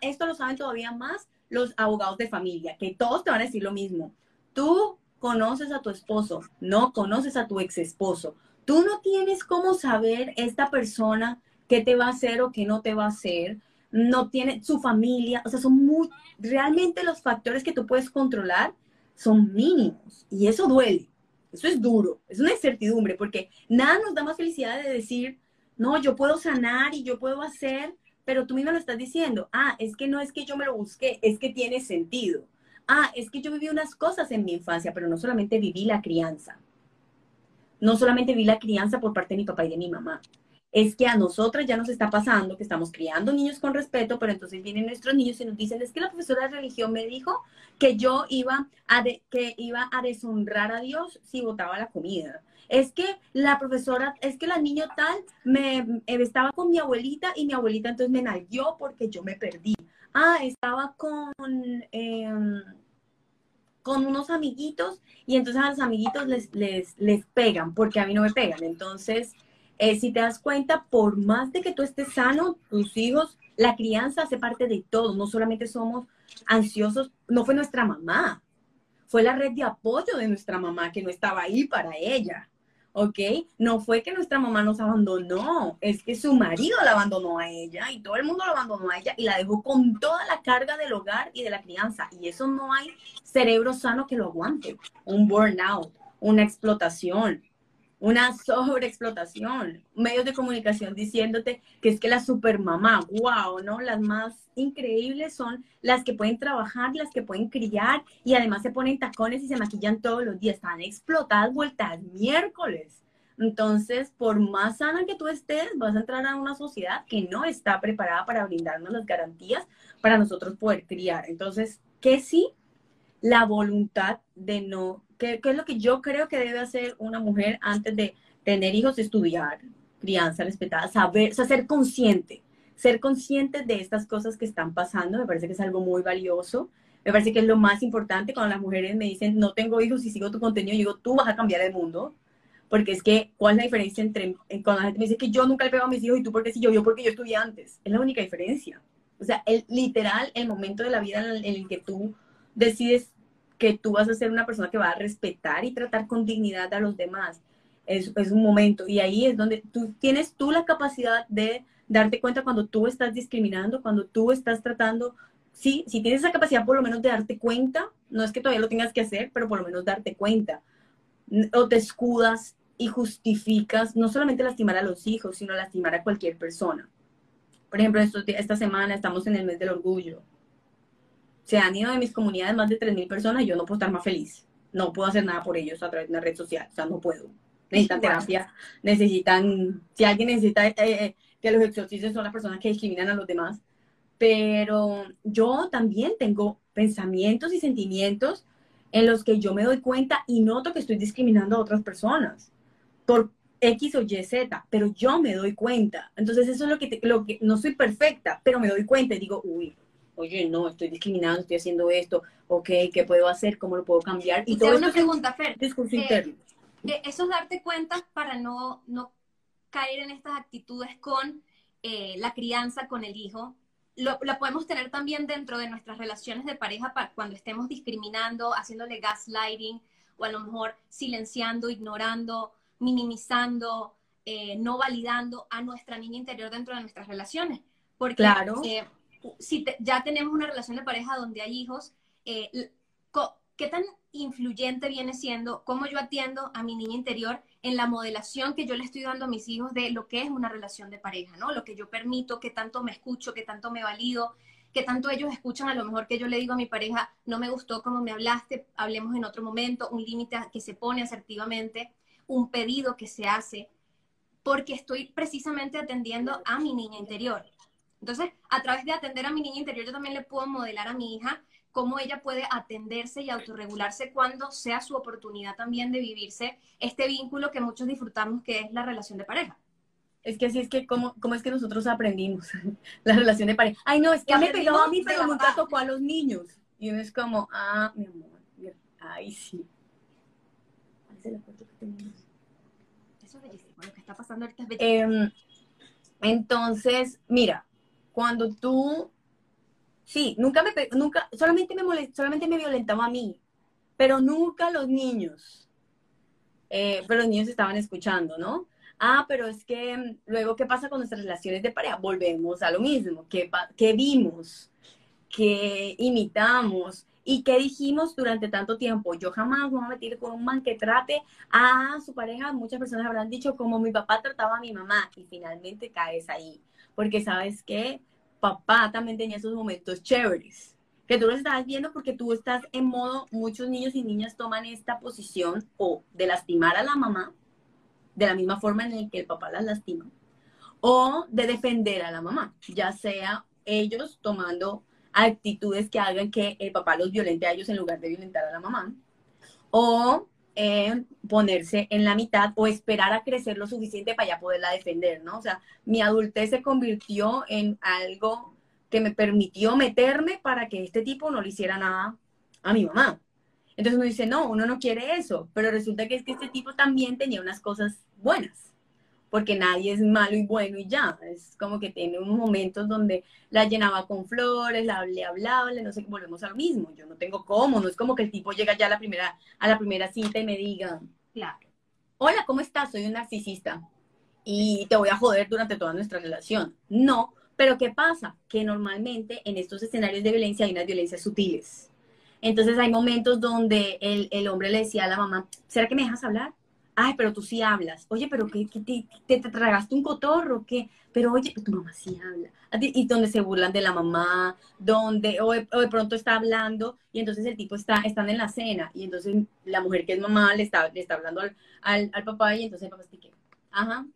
esto lo saben todavía más los abogados de familia, que todos te van a decir lo mismo. Tú conoces a tu esposo, no conoces a tu ex esposo. Tú no tienes cómo saber esta persona qué te va a hacer o qué no te va a hacer no tiene su familia, o sea, son muy, realmente los factores que tú puedes controlar son mínimos y eso duele, eso es duro, es una incertidumbre porque nada nos da más felicidad de decir, no, yo puedo sanar y yo puedo hacer, pero tú misma lo estás diciendo, ah, es que no es que yo me lo busqué, es que tiene sentido. Ah, es que yo viví unas cosas en mi infancia, pero no solamente viví la crianza. No solamente viví la crianza por parte de mi papá y de mi mamá, es que a nosotras ya nos está pasando que estamos criando niños con respeto, pero entonces vienen nuestros niños y nos dicen, es que la profesora de religión me dijo que yo iba a, que iba a deshonrar a Dios si botaba la comida. Es que la profesora, es que la niño tal me eh, estaba con mi abuelita y mi abuelita entonces me nalguió porque yo me perdí. Ah, estaba con, em, con unos amiguitos y entonces a los amiguitos les, les, les pegan porque a mí no me pegan. Entonces, eh, si te das cuenta, por más de que tú estés sano, tus hijos, la crianza hace parte de todo. No solamente somos ansiosos, no fue nuestra mamá, fue la red de apoyo de nuestra mamá que no estaba ahí para ella. ¿Ok? No fue que nuestra mamá nos abandonó, es que su marido la abandonó a ella y todo el mundo la abandonó a ella y la dejó con toda la carga del hogar y de la crianza. Y eso no hay cerebro sano que lo aguante. Un burnout, una explotación, una sobreexplotación, medios de comunicación diciéndote que es que la supermamá, wow, ¿no? Las más increíbles son las que pueden trabajar, las que pueden criar y además se ponen tacones y se maquillan todos los días, están explotadas vueltas miércoles. Entonces, por más sana que tú estés, vas a entrar a una sociedad que no está preparada para brindarnos las garantías para nosotros poder criar. Entonces, ¿qué sí? La voluntad de no ¿Qué, es lo que yo creo que debe hacer una mujer antes de tener hijos? Estudiar, crianza respetada, saber, o sea, ser consciente, ser consciente de estas cosas que están pasando, me parece que es algo muy valioso. Me parece que es lo más importante cuando las mujeres me dicen, no tengo hijos y sigo tu contenido, yo digo, tú vas a cambiar el mundo. Porque es que, ¿cuál es la diferencia entre cuando la gente me dice que yo nunca le pego a mis hijos y tú porque si yo, yo porque yo estudié antes? Es la única diferencia. O sea, el, literal, el momento de la vida en el que tú decides que tú vas a ser una persona que va a respetar y tratar con dignidad a los demás. Es, es un momento y ahí es donde tú tienes tú la capacidad de darte cuenta cuando tú estás discriminando, cuando tú estás tratando, sí, si tienes esa capacidad por lo menos de darte cuenta, no es que todavía lo tengas que hacer, pero por lo menos darte cuenta. O te escudas y justificas no solamente lastimar a los hijos, sino lastimar a cualquier persona. Por ejemplo, esta semana estamos en el mes del orgullo se han ido de mis comunidades más de 3.000 personas y yo no puedo estar más feliz. No puedo hacer nada por ellos a través de una red social. O sea, no puedo. Necesitan terapia, necesitan, si alguien necesita eh, eh, que los exorcistas son las personas que discriminan a los demás. Pero yo también tengo pensamientos y sentimientos en los que yo me doy cuenta y noto que estoy discriminando a otras personas por X o Y, Z, pero yo me doy cuenta. Entonces eso es lo que, lo que no soy perfecta, pero me doy cuenta y digo, uy, oye, no, estoy discriminando, estoy haciendo esto, ok, ¿qué puedo hacer? ¿Cómo lo puedo cambiar? Y todo una pregunta, Fer. Discurso eh, interno. Eh, eso es darte cuenta para no, no caer en estas actitudes con eh, la crianza, con el hijo. Lo, la podemos tener también dentro de nuestras relaciones de pareja para cuando estemos discriminando, haciéndole gaslighting o a lo mejor silenciando, ignorando, minimizando, no validando a nuestra niña interior dentro de nuestras relaciones. Porque claro si ya tenemos una relación de pareja donde hay hijos, eh, ¿qué tan influyente viene siendo cómo yo atiendo a mi niña interior en la modelación que yo le estoy dando a mis hijos de lo que es una relación de pareja, ¿no? Lo que yo permito, qué tanto me escucho, qué tanto me valido, qué tanto ellos escuchan a lo mejor que yo le digo a mi pareja, no me gustó cómo me hablaste, hablemos en otro momento, un límite que se pone asertivamente, un pedido que se hace, porque estoy precisamente atendiendo a mi niña interior. Entonces, a través de atender a mi niña interior, yo también le puedo modelar a mi hija cómo ella puede atenderse y autorregularse cuando sea su oportunidad también de vivirse este vínculo que muchos disfrutamos, que es la relación de pareja. Es que así es que, ¿cómo, cómo es que nosotros aprendimos la relación de pareja? Ay, no, es que me pegó a mí, pero nunca tocó a los niños. Y uno es como, ah, mi amor, ay, sí. Eso es bellísimo, lo que está pasando ahorita es bellísimo. Em, entonces, mira, cuando tú, sí, nunca me, nunca, solamente me molest, solamente me violentaba a mí, pero nunca los niños. Eh, pero los niños estaban escuchando, ¿no? Ah, pero es que mm, luego, ¿qué pasa con nuestras relaciones de pareja? Volvemos a lo mismo. ¿Qué, qué vimos? ¿Qué imitamos? ¿Y qué dijimos durante tanto tiempo? Yo jamás me voy a meter con un man que trate a su pareja. Muchas personas habrán dicho como mi papá trataba a mi mamá y finalmente caes ahí porque sabes que papá también tenía esos momentos chéveres, que tú los estabas viendo porque tú estás en modo, muchos niños y niñas toman esta posición o de lastimar a la mamá, de la misma forma en la que el papá las lastima, o de defender a la mamá, ya sea ellos tomando actitudes que hagan que el papá los violente a ellos en lugar de violentar a la mamá, o ponerse en la mitad o esperar a crecer lo suficiente para ya poderla defender, ¿no? O sea, mi adultez se convirtió en algo que me permitió meterme para que este tipo no le hiciera nada a mi mamá. Entonces uno dice, no, uno no quiere eso, pero resulta que es que este tipo también tenía unas cosas buenas porque nadie es malo y bueno y ya. Es como que tiene unos momentos donde la llenaba con flores, la, le hablaba, no sé, volvemos a lo mismo. Yo no tengo cómo, no es como que el tipo llega ya a la primera, a la primera cita y me diga, claro. hola, ¿cómo estás? Soy un narcisista y te voy a joder durante toda nuestra relación. No, pero ¿qué pasa? Que normalmente en estos escenarios de violencia hay unas violencias sutiles. Entonces hay momentos donde el, el hombre le decía a la mamá, ¿será que me dejas hablar? Ay, pero tú sí hablas. Oye, pero ¿qué, te, te, tragaste un cotorro? ¿Qué? Pero oye, tu mamá sí habla. Y donde se burlan de la mamá, donde, o de, pronto está hablando y entonces el tipo está, están en la cena y entonces la mujer que es mamá le está, le está hablando al, al, papá y entonces el papá está que, ajá,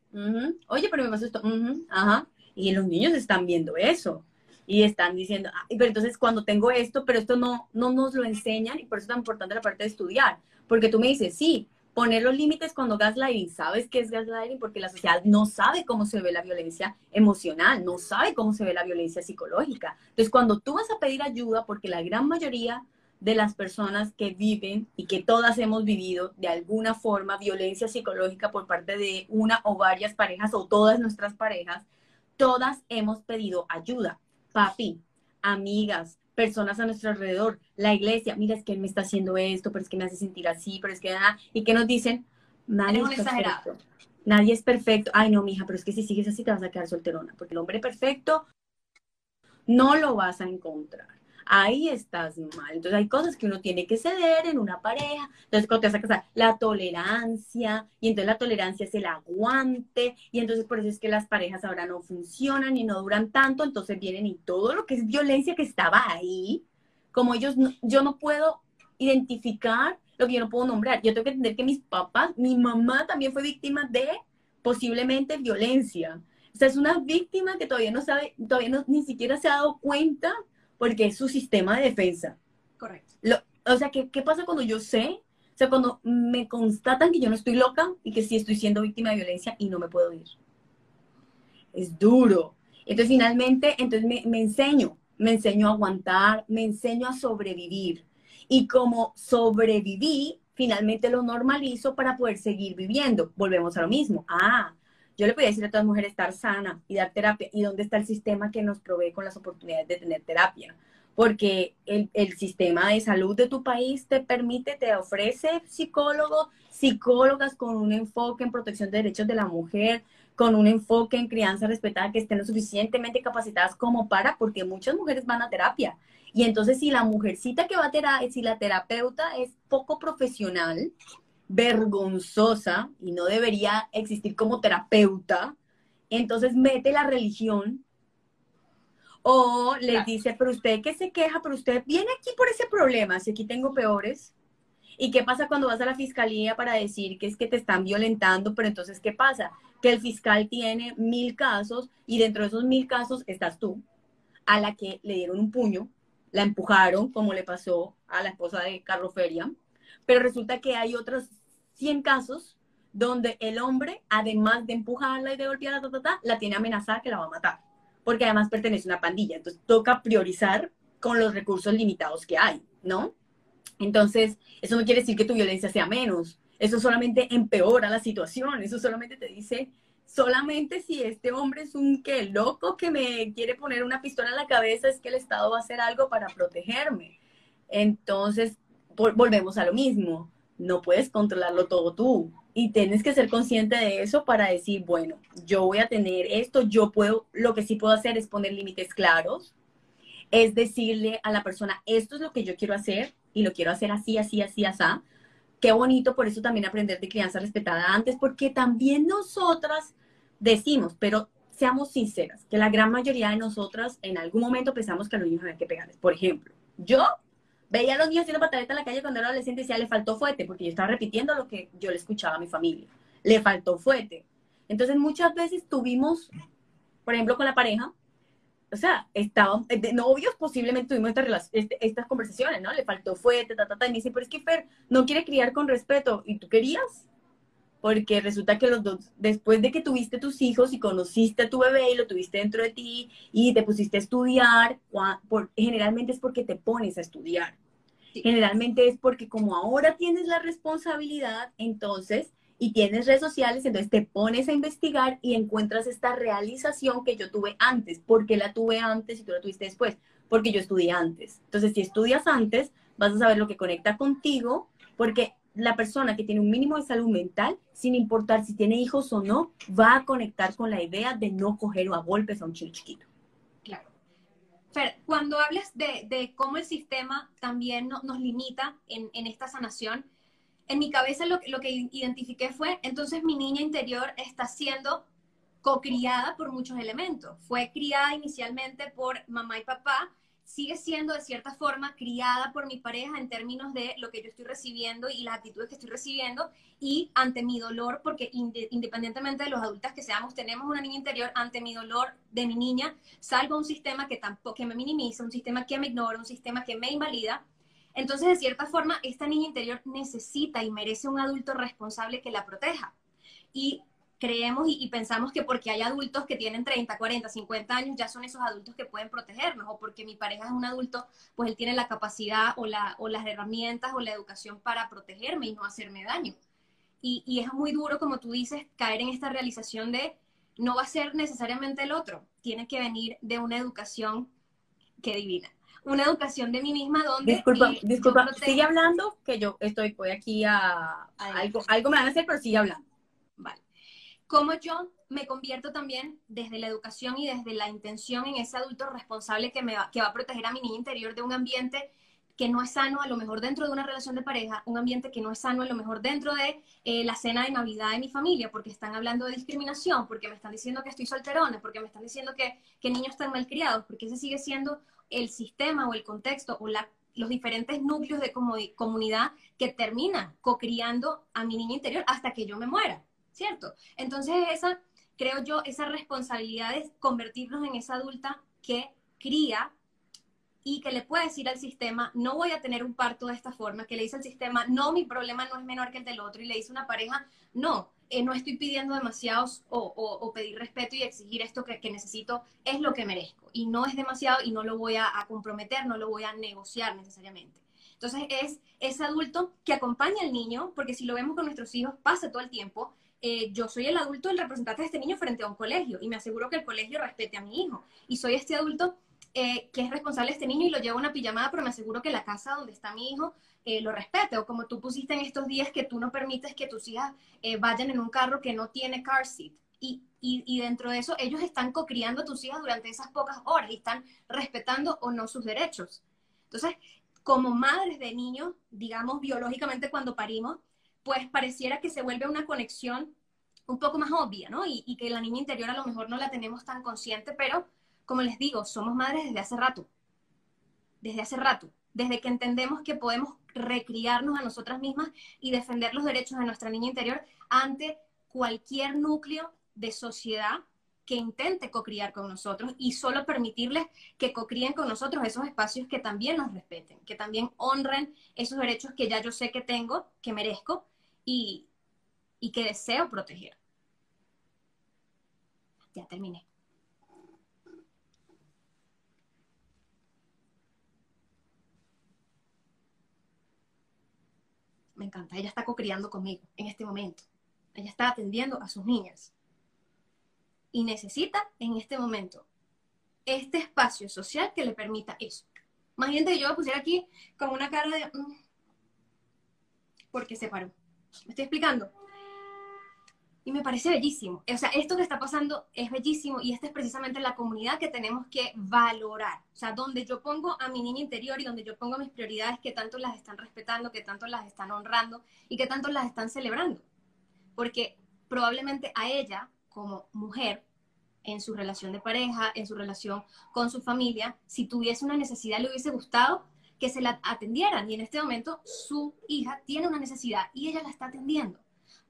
oye, pero me pasó esto, ajá. Y los niños están viendo eso y están diciendo, ah, pero entonces cuando tengo esto, pero esto no, no nos lo enseñan y por eso es tan importante la parte de estudiar, porque tú me dices, sí, poner los límites cuando gaslighting. ¿Sabes qué es gaslighting? Porque la sociedad no sabe cómo se ve la violencia emocional, no sabe cómo se ve la violencia psicológica. Entonces, cuando tú vas a pedir ayuda, porque la gran mayoría de las personas que viven y que todas hemos vivido de alguna forma violencia psicológica por parte de una o varias parejas o todas nuestras parejas, todas hemos pedido ayuda. Papi, amigas, personas a nuestro alrededor, la iglesia, mira, es que él me está haciendo esto, pero es que me hace sentir así, pero es que, nada, y que nos dicen, nadie es perfecto. Nadie es perfecto. Ay, no, mija, pero es que si sigues así te vas a quedar solterona, porque el hombre perfecto no lo vas a encontrar ahí estás mal. Entonces hay cosas que uno tiene que ceder en una pareja. Entonces cuando te vas a casar, la tolerancia, y entonces la tolerancia es el aguante, y entonces por eso es que las parejas ahora no funcionan y no duran tanto, entonces vienen y todo lo que es violencia que estaba ahí, como ellos, yo no puedo identificar lo que yo no puedo nombrar. Yo tengo que entender que mis papás, mi mamá también fue víctima de posiblemente violencia. O sea, es una víctima que todavía no sabe, todavía no, ni siquiera se ha dado cuenta porque es su sistema de defensa. Correcto. o sea, ¿qué, ¿qué pasa cuando yo sé? O sea, cuando me constatan que yo no estoy loca y que sí estoy siendo víctima de violencia y no me puedo ir. Es duro. Entonces, finalmente, entonces me, me enseño, me enseño a aguantar, me enseño a sobrevivir. Y como sobreviví, finalmente lo normalizo para poder seguir viviendo. Volvemos a lo mismo. Ah, yo le podría decir a todas las mujeres estar sana y dar terapia. ¿Y dónde está el sistema que nos provee con las oportunidades de tener terapia? Porque el, el sistema de salud de tu país te permite, te ofrece psicólogos, psicólogas con un enfoque en protección de derechos de la mujer, con un enfoque en crianza respetada, que estén lo suficientemente capacitadas como para, porque muchas mujeres van a terapia. Y entonces si la mujercita que va a terapia, si la terapeuta es poco profesional, vergonzosa y no debería existir como terapeuta, entonces mete la religión o les dice, pero usted que se queja, pero usted viene aquí por ese problema, si aquí tengo peores. ¿Y qué pasa cuando vas a la fiscalía para decir que es que te están violentando? Pero entonces, ¿qué pasa? Que el fiscal tiene mil casos y dentro de esos mil casos estás tú, a la que le dieron un puño, la empujaron, como le pasó a la esposa de Carlos Feria, pero resulta que hay otros 100 casos donde el hombre, además de empujarla y de golpearla, la tiene amenazada que la va a matar, porque además pertenece a una pandilla. Entonces, toca priorizar con los recursos limitados que hay, ¿no? Entonces, eso no quiere decir que tu violencia sea menos, eso solamente empeora la situación, eso solamente te dice, solamente si este hombre es un que loco que me quiere poner una pistola en la cabeza, es que el Estado va a hacer algo para protegerme. Entonces, volvemos a lo mismo, no puedes controlarlo todo tú y tienes que ser consciente de eso para decir, bueno, yo voy a tener esto, yo puedo, lo que sí puedo hacer es poner límites claros, es decirle a la persona, esto es lo que yo quiero hacer, y lo quiero hacer así, así, así, así. Qué bonito, por eso también aprender de crianza respetada antes, porque también nosotras decimos, pero seamos sinceras, que la gran mayoría de nosotras en algún momento pensamos que a los niños había que pegarles. Por ejemplo, yo veía a los niños haciendo pataleta en la calle cuando era adolescente y decía, le faltó fuerte, porque yo estaba repitiendo lo que yo le escuchaba a mi familia. Le faltó fuerte. Entonces muchas veces tuvimos, por ejemplo, con la pareja, o sea, estaban, eh, de novios posiblemente tuvimos estas, este, estas conversaciones, ¿no? Le faltó fuerte, ta, ta, ta, y me dice, pero es que Fer no quiere criar con respeto, ¿y tú querías? Porque resulta que los dos, después de que tuviste tus hijos y conociste a tu bebé y lo tuviste dentro de ti y te pusiste a estudiar, generalmente es porque te pones a estudiar. Generalmente es porque como ahora tienes la responsabilidad, entonces y tienes redes sociales, entonces te pones a investigar y encuentras esta realización que yo tuve antes. ¿Por qué la tuve antes y tú la tuviste después? Porque yo estudié antes. Entonces, si estudias antes, vas a saber lo que conecta contigo, porque la persona que tiene un mínimo de salud mental, sin importar si tiene hijos o no, va a conectar con la idea de no coger a golpes a un chico chiquito. Claro. Fer, cuando hablas de, cómo el sistema también nos limita en, en esta sanación, en mi cabeza lo, lo que identifiqué fue, entonces mi niña interior está siendo co-criada por muchos elementos. Fue criada inicialmente por mamá y papá, sigue siendo de cierta forma criada por mi pareja en términos de lo que yo estoy recibiendo y las actitudes que estoy recibiendo y ante mi dolor, porque independientemente de los adultos que seamos, tenemos una niña interior, ante mi dolor de mi niña, salgo a un sistema que tampoco que me minimiza, un sistema que me ignora, un sistema que me invalida entonces, de cierta forma, esta niña interior necesita y merece un adulto responsable que la proteja. Y creemos y, pensamos que porque hay adultos que tienen 30, 40, 50 años, ya son esos adultos que pueden protegernos, o porque mi pareja es un adulto, pues él tiene la capacidad o, la, o las herramientas o la educación para protegerme y no hacerme daño. Y, y es muy duro, como tú dices, caer en esta realización de no va a ser necesariamente el otro, tiene que venir de una educación que divina una educación de mí misma donde... Disculpa, disculpa, sigue hablando, que yo estoy, voy aquí a, algo, algo me van a hacer, pero sigue hablando. Como yo me convierto también desde la educación y desde la intención en ese adulto responsable que, me va, que va a proteger a mi niña interior de un ambiente que no es sano a lo mejor dentro de una relación de pareja, un ambiente que no es sano a lo mejor dentro de eh, la cena de Navidad de mi familia, porque están hablando de discriminación, porque me están diciendo que estoy solterona, porque me están diciendo que, que niños están mal criados, porque ese sigue siendo el sistema o el contexto o los diferentes núcleos de comunidad que terminan cocriando a mi niña interior hasta que yo me muera, ¿cierto? Entonces esa, creo yo, esa responsabilidad es convertirnos en esa adulta que cría y que le puede decir al sistema, no voy a tener un parto de esta forma, que le dice al sistema, no, mi problema no es menor que el del otro, y le dice una pareja, no, eh, no estoy pidiendo demasiados o, pedir respeto y exigir esto que, necesito, es lo que merezco. Y no es demasiado y no lo voy a, comprometer, no lo voy a negociar necesariamente. Entonces es ese adulto que acompaña al niño, porque si lo vemos con nuestros hijos, pasa todo el tiempo. Eh, yo soy el adulto, el representante de este niño frente a un colegio y me aseguro que el colegio respete a mi hijo. Y soy este adulto eh, que es responsable de este niño y lo llevo a una pijamada, pero me aseguro que la casa donde está mi hijo eh, lo respete. O como tú pusiste en estos días que tú no permites que tus hijas vayan en un carro que no tiene car seat. Y, y, dentro de eso, ellos están cocriando a tus hijas durante esas pocas horas y están respetando o no sus derechos. Entonces, como madres de niños, digamos biológicamente cuando parimos, pues pareciera que se vuelve una conexión un poco más obvia, ¿no? Y, que la niña interior a lo mejor no la tenemos tan consciente, pero como les digo, somos madres desde hace rato. Desde hace rato desde que entendemos que podemos recriarnos a nosotras mismas y defender los derechos de nuestra niña interior ante cualquier núcleo de sociedad que intente cocriar con nosotros y solo permitirles que cocríen con nosotros esos espacios que también nos respeten, que también honren esos derechos que ya yo sé que tengo, que merezco y, y que deseo proteger. Ya terminé. Me encanta, ella está cocriando conmigo en este momento. Ella está atendiendo a sus niñas y necesita en este momento este espacio social que le permita eso. Imagínate que yo me pusiera aquí con una cara de... Mm, porque se paró. ¿Me estoy explicando? Y me parece bellísimo. O sea, esto que está pasando es bellísimo y esta es precisamente la comunidad que tenemos que valorar. O sea, donde yo pongo a mi niña interior y donde yo pongo mis prioridades que tanto las están respetando, que tanto las están honrando y que tanto las están celebrando. Porque probablemente a ella como mujer en su relación de pareja, en su relación con su familia, si tuviese una necesidad, le hubiese gustado que se la atendieran. Y en este momento su hija tiene una necesidad y ella la está atendiendo.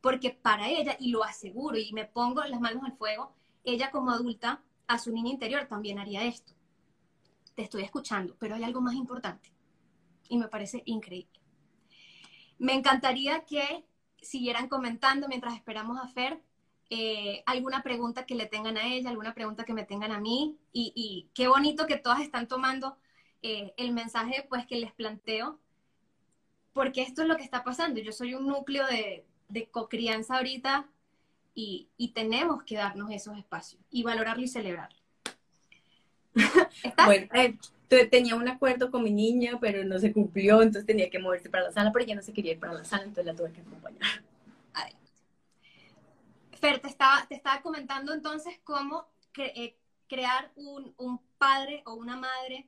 Porque para ella, y lo aseguro y me pongo las manos al fuego, ella como adulta a su niña interior también haría esto. Te estoy escuchando, pero hay algo más importante. Y me parece increíble. Me encantaría que siguieran comentando mientras esperamos a Fer eh, alguna pregunta que le tengan a ella, alguna pregunta que me tengan a mí. Y, qué bonito que todas están tomando eh, el mensaje pues que les planteo, porque esto es lo que está pasando. Yo soy un núcleo de, de cocrianza ahorita y, y, tenemos que darnos esos espacios y valorarlo y celebrarlo. bueno, eh, tenía un acuerdo con mi niña, pero no se cumplió, entonces tenía que moverse para la sala, pero ella no se quería ir para la sala, entonces la tuve que acompañar. Fer, te estaba, te estaba comentando entonces cómo eh, crear un, un, padre o una madre,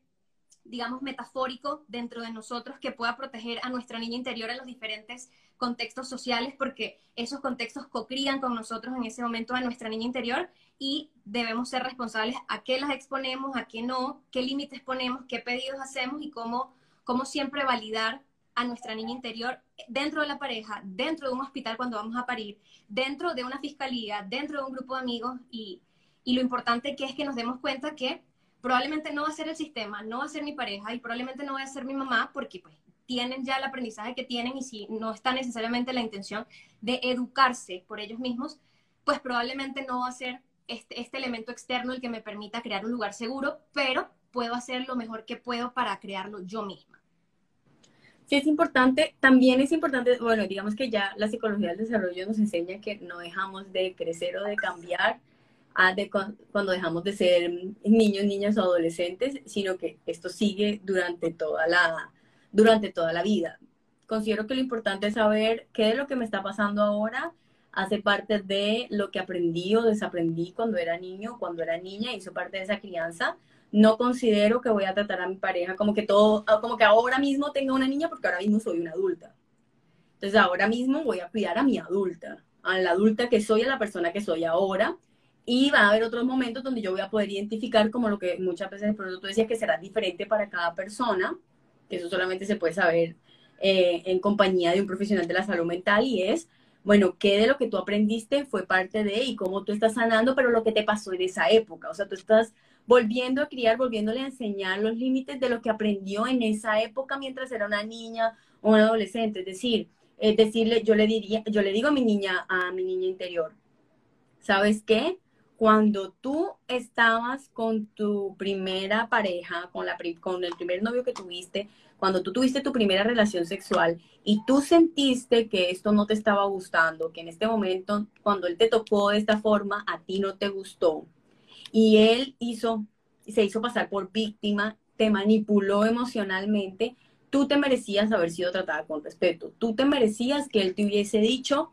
digamos, metafórico dentro de nosotros que pueda proteger a nuestra niña interior en los diferentes contextos sociales, porque esos contextos cocrían con nosotros en ese momento a nuestra niña interior y debemos ser responsables a qué las exponemos, a qué no, qué límites ponemos, qué pedidos hacemos y cómo, cómo siempre validar a nuestra niña interior dentro de la pareja, dentro de un hospital cuando vamos a parir, dentro de una fiscalía, dentro de un grupo de amigos y, y lo importante que es que nos demos cuenta que probablemente no va a ser el sistema, no va a ser mi pareja y probablemente no va a ser mi mamá porque pues tienen ya el aprendizaje que tienen y si no está necesariamente la intención de educarse por ellos mismos, pues probablemente no va a ser este, este elemento externo el que me permita crear un lugar seguro, pero puedo hacer lo mejor que puedo para crearlo yo misma. Sí es importante, también es importante, bueno, digamos que ya la psicología del desarrollo nos enseña que no dejamos de crecer o de cambiar a de cuando dejamos de ser niños, niñas o adolescentes, sino que esto sigue durante toda la, durante toda la vida. Considero que lo importante es saber qué de lo que me está pasando ahora hace parte de lo que aprendí o desaprendí cuando era niño, cuando era niña, hizo parte de esa crianza no considero que voy a tratar a mi pareja como que todo, ah, como que ahora mismo tenga una niña porque ahora mismo soy una adulta. Entonces ahora mismo voy a cuidar a mi adulta, a la adulta que soy, a la persona que soy ahora. Y va a haber otros momentos donde yo voy a poder identificar como lo que muchas veces tú decías que será diferente para cada persona, que eso solamente se puede saber eh, en compañía de un profesional de la salud mental y es, bueno, qué de lo que tú aprendiste fue parte de y cómo tú estás sanando, pero lo que te pasó en esa época. O sea, tú estás volviendo a criar, volviéndole a enseñar los límites de lo que aprendió en esa época mientras era una niña o un adolescente. Es decir, es decirle, yo le diría, yo le digo a mi niña, a mi niña interior, ¿sabes qué? Cuando tú estabas con tu primera pareja, con, el primer novio que tuviste, cuando tú tuviste tu primera relación sexual y tú sentiste que esto no te estaba gustando, que en este momento, cuando él te tocó de esta forma, a ti no te gustó, y él hizo, se hizo pasar por víctima, te manipuló emocionalmente, tú te merecías haber sido tratada con respeto, tú te merecías que él te hubiese dicho,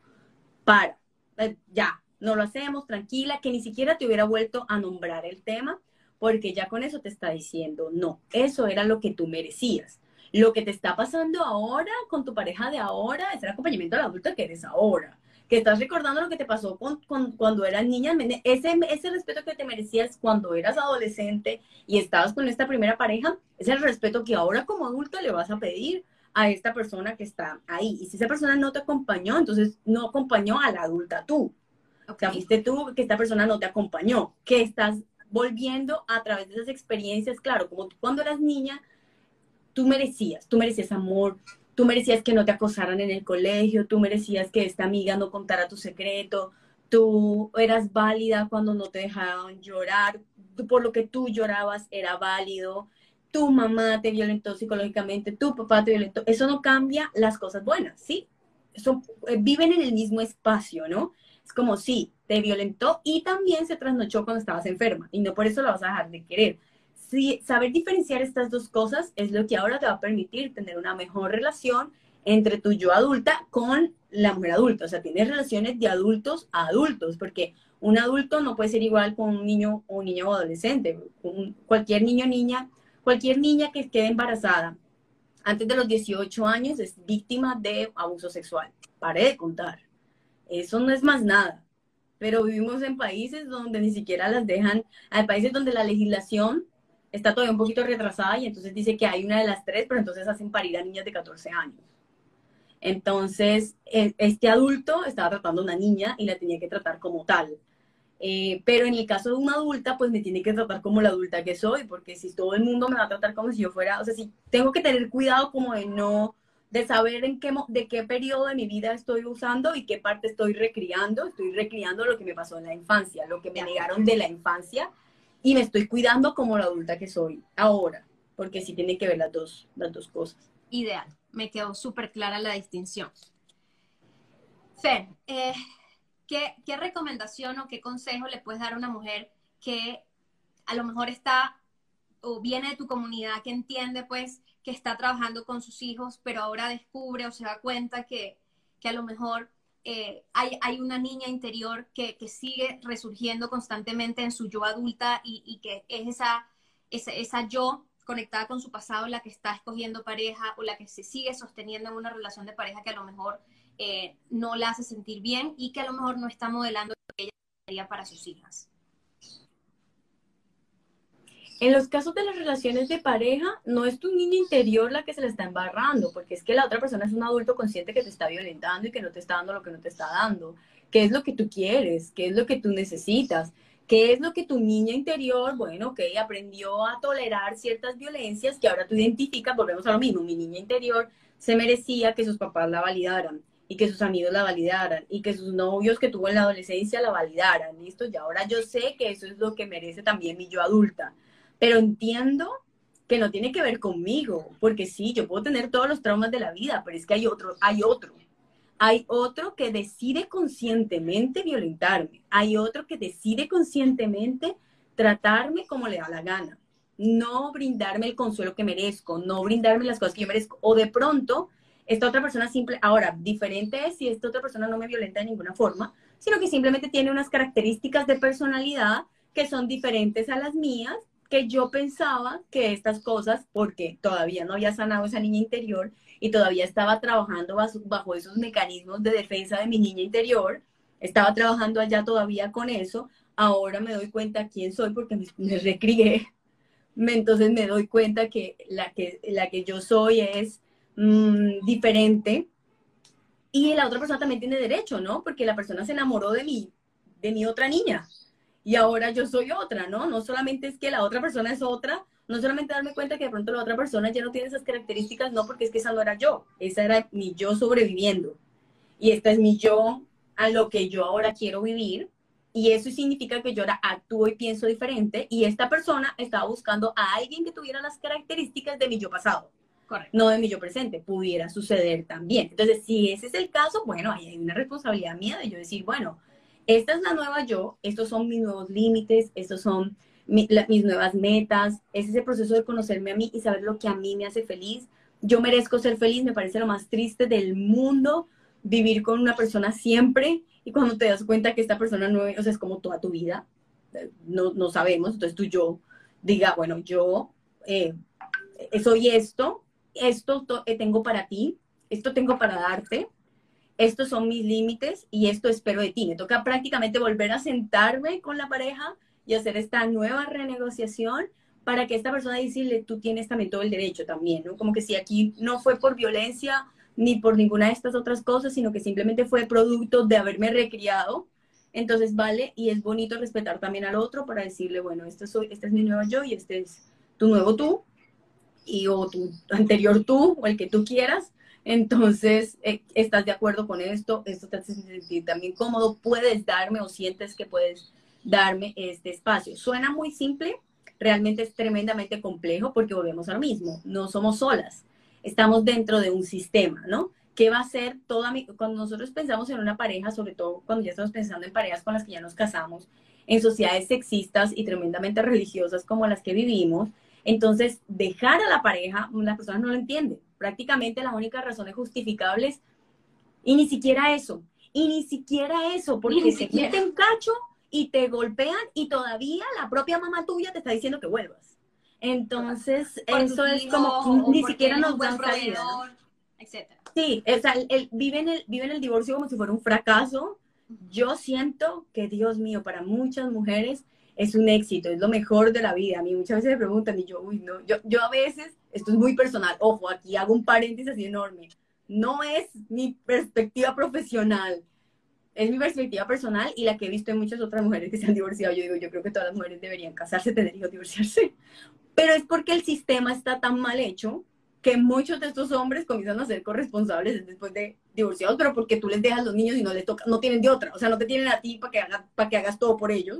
para, eh, ya, no lo hacemos, tranquila, que ni siquiera te hubiera vuelto a nombrar el tema, porque ya con eso te está diciendo, no, eso era lo que tú merecías. Lo que te está pasando ahora con tu pareja de ahora es el acompañamiento al adulto que eres ahora que estás recordando lo que te pasó con, cuando eras niña, ese, ese respeto que te merecías cuando eras adolescente y estabas con esta primera pareja, es el respeto que ahora como adulto le vas a pedir a esta persona que está ahí. Y si esa persona no te acompañó, entonces no acompañó a la adulta tú. O sea, fuiste tú que esta persona no te acompañó, que estás volviendo a través de esas experiencias, claro, como tú cuando eras niña, tú merecías, tú merecías amor, tú merecías que no te acosaran en el colegio, tú merecías que esta amiga no contara tu secreto, tú eras válida cuando no te dejaban llorar, por lo que tú llorabas era válido, tu mamá te violentó psicológicamente, tu papá te violentó, eso no cambia las cosas buenas, ¿sí? Eso, eh, viven en el mismo espacio, ¿no? Es como, sí, te violentó y también se trasnochó cuando estabas enferma y no por eso lo vas a dejar de querer saber diferenciar estas dos cosas es lo que ahora te va a permitir tener una mejor relación entre tu yo adulta con la mujer adulta. O sea, tienes relaciones de adultos a adultos, porque un adulto no puede ser igual con un niño o un niño o adolescente. cualquier niño o niña, cualquier niña que quede embarazada antes de los 18 años es víctima de abuso sexual. Paré de contar. Eso no es más nada. Pero vivimos en países donde ni siquiera las dejan, hay países donde la legislación está todavía un poquito retrasada y entonces dice que hay una de las tres, pero entonces hacen parir a niñas de 14 años. Entonces, e, este adulto estaba tratando a una niña y la tenía que tratar como tal. Eh, pero en el caso de una adulta, pues me tiene que tratar como la adulta que soy, porque si todo el mundo me va a tratar como si yo fuera, o sea, si tengo que tener cuidado como de no, de saber en qué, de qué periodo de mi vida estoy usando y qué parte estoy recriando, estoy recriando lo que me pasó en la infancia, lo que me negaron de la infancia y me estoy cuidando como la adulta que soy ahora, porque sí tiene que ver las dos, las dos cosas. Ideal, me quedó súper clara la distinción. Fer, eh, ¿qué, ¿qué recomendación o qué consejo le puedes dar a una mujer que a lo mejor está o viene de tu comunidad, que entiende pues que está trabajando con sus hijos, pero ahora descubre o se da cuenta que, que a lo mejor eh, hay, hay, una niña interior que, que, sigue resurgiendo constantemente en su yo adulta y, y que es esa, esa, esa, yo conectada con su pasado la que está escogiendo pareja o la que se sigue sosteniendo en una relación de pareja que a lo mejor eh, no la hace sentir bien y que a lo mejor no está modelando lo que ella quería para sus hijas. En los casos de las relaciones de pareja, no es tu niña interior la que se le está embarrando, porque es que la otra persona es un adulto consciente que te está violentando y que no te está dando lo que no te está dando. ¿Qué es lo que tú quieres? ¿Qué es lo que tú necesitas? ¿Qué es lo que tu niña interior, bueno, que aprendió a tolerar ciertas violencias que ahora tú identificas? Volvemos a lo mismo, mi niña interior se merecía que sus papás la validaran y que sus amigos la validaran y que sus novios que tuvo en la adolescencia la validaran, ¿listo? Y ahora yo sé que eso es lo que merece también mi yo adulta pero entiendo que no tiene que ver conmigo, porque sí, yo puedo tener todos los traumas de la vida, pero es que hay otro, hay otro. Hay otro que decide conscientemente violentarme. Hay otro que decide conscientemente tratarme como le da la gana. No brindarme el consuelo que merezco, no brindarme las cosas que yo merezco. O de pronto, esta otra persona simple, ahora, diferente es si esta otra persona no me violenta de ninguna forma, sino que simplemente tiene unas características de personalidad que son diferentes a las mías que yo pensaba que estas cosas, porque todavía no había sanado esa niña interior y todavía estaba trabajando bajo, esos mecanismos de defensa de mi niña interior, estaba trabajando allá todavía con eso, ahora me doy cuenta quién soy porque me, recrié, entonces me doy cuenta que la que, la que yo soy es mm, diferente. Y la otra persona también tiene derecho, ¿no? Porque la persona se enamoró de mí, de mi otra niña y ahora yo soy otra, ¿no? No solamente es que la otra persona es otra, no solamente darme cuenta que de pronto la otra persona ya no tiene esas características, no, porque es que esa no era yo, esa era mi yo sobreviviendo. Y esta es mi yo a lo que yo ahora quiero vivir. Y eso significa que yo ahora actúo y pienso diferente. Y esta persona estaba buscando a alguien que tuviera las características de mi yo pasado. Correcto. No de mi yo presente. Pudiera suceder también. Entonces, si ese es el caso, bueno, ahí hay una responsabilidad mía de yo decir, bueno, esta es la nueva yo, estos son mis nuevos límites, estos son mis nuevas metas, es ese proceso de conocerme a mí y saber lo que a mí me hace feliz. Yo merezco ser feliz, me parece lo más triste del mundo vivir con una persona siempre y cuando te das cuenta que esta persona no es, o sea, es como toda tu vida, no, no sabemos, entonces tú yo diga, bueno, yo eh, soy esto, esto eh, tengo para ti, esto tengo para darte, estos son mis límites y esto espero de ti. Me toca prácticamente volver a sentarme con la pareja y hacer esta nueva renegociación para que esta persona decirle, tú tienes también todo el derecho también, ¿no? Como que si aquí no fue por violencia ni por ninguna de estas otras cosas, sino que simplemente fue producto de haberme recriado, entonces vale y es bonito respetar también al otro para decirle, bueno, este, soy, este es mi nuevo yo y este es tu nuevo tú, y o tu anterior tú, o el que tú quieras, entonces, eh, ¿estás de acuerdo con esto? ¿Esto te hace sentir también cómodo? ¿Puedes darme o sientes que puedes darme este espacio? Suena muy simple, realmente es tremendamente complejo porque volvemos a lo mismo, no somos solas, estamos dentro de un sistema, ¿no? ¿Qué va a ser toda mi... Cuando nosotros pensamos en una pareja, sobre todo cuando ya estamos pensando en parejas con las que ya nos casamos, en sociedades sexistas y tremendamente religiosas como las que vivimos, entonces dejar a la pareja, las personas no lo entienden prácticamente las únicas razones justificables, y ni siquiera eso, y ni siquiera eso, porque se meten cacho y te golpean y todavía la propia mamá tuya te está diciendo que vuelvas. Entonces, eso es como ni siquiera nos dan salida. Etcétera. Sí, o sea, el, viven, el, viven el divorcio como si fuera un fracaso. Yo siento que, Dios mío, para muchas mujeres es un éxito, es lo mejor de la vida. A mí muchas veces me preguntan y yo, uy, no, yo, yo a veces, esto es muy personal, ojo, aquí hago un paréntesis así enorme, no es mi perspectiva profesional, es mi perspectiva personal y la que he visto en muchas otras mujeres que se han divorciado. Yo digo, yo creo que todas las mujeres deberían casarse, tener hijos, divorciarse. Pero es porque el sistema está tan mal hecho que muchos de estos hombres comienzan a ser corresponsables después de divorciados, pero porque tú les dejas los niños y no les toca, no tienen de otra, o sea, no te tienen a ti para que, para que hagas todo por ellos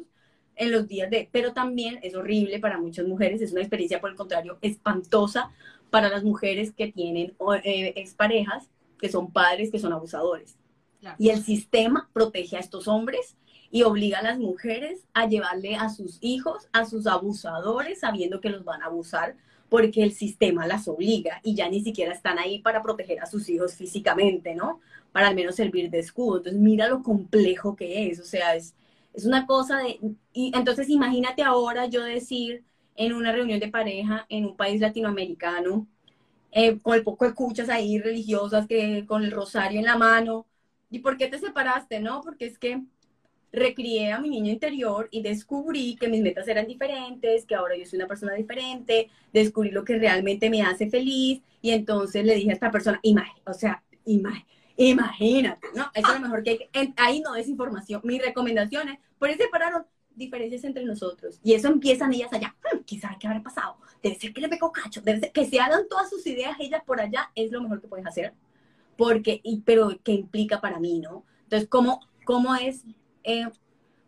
en los días de, pero también es horrible para muchas mujeres, es una experiencia por el contrario espantosa para las mujeres que tienen eh, exparejas, que son padres, que son abusadores. Y el sistema protege a estos hombres y obliga a las mujeres a llevarle a sus hijos, a sus abusadores, sabiendo que los van a abusar, porque el sistema las obliga y ya ni siquiera están ahí para proteger a sus hijos físicamente, ¿no? Para al menos servir de escudo. Entonces, mira lo complejo que es, o sea, es, es una cosa de, y entonces imagínate ahora yo decir en una reunión de pareja en un país latinoamericano, eh, con el poco escuchas ahí religiosas que con el rosario en la mano, ¿y por qué te separaste? No, porque es que recrié a mi niño interior y descubrí que mis metas eran diferentes, que ahora yo soy una persona diferente, descubrí lo que realmente me hace feliz y entonces le dije a esta persona, imagen, o sea, imagen, Imagínate, ¿no? Eso es lo mejor que hay ahí no es información. Mis recomendaciones, por eso separaron diferencias entre nosotros. Y eso empiezan ellas allá. Hmm, quizás qué habrá pasado. Debe ser que le pegó cacho. Debe ser que se hagan todas sus ideas ellas por allá. Es lo mejor que puedes hacer. Porque, y, pero ¿qué implica para mí, no? Entonces, ¿cómo, cómo es, eh,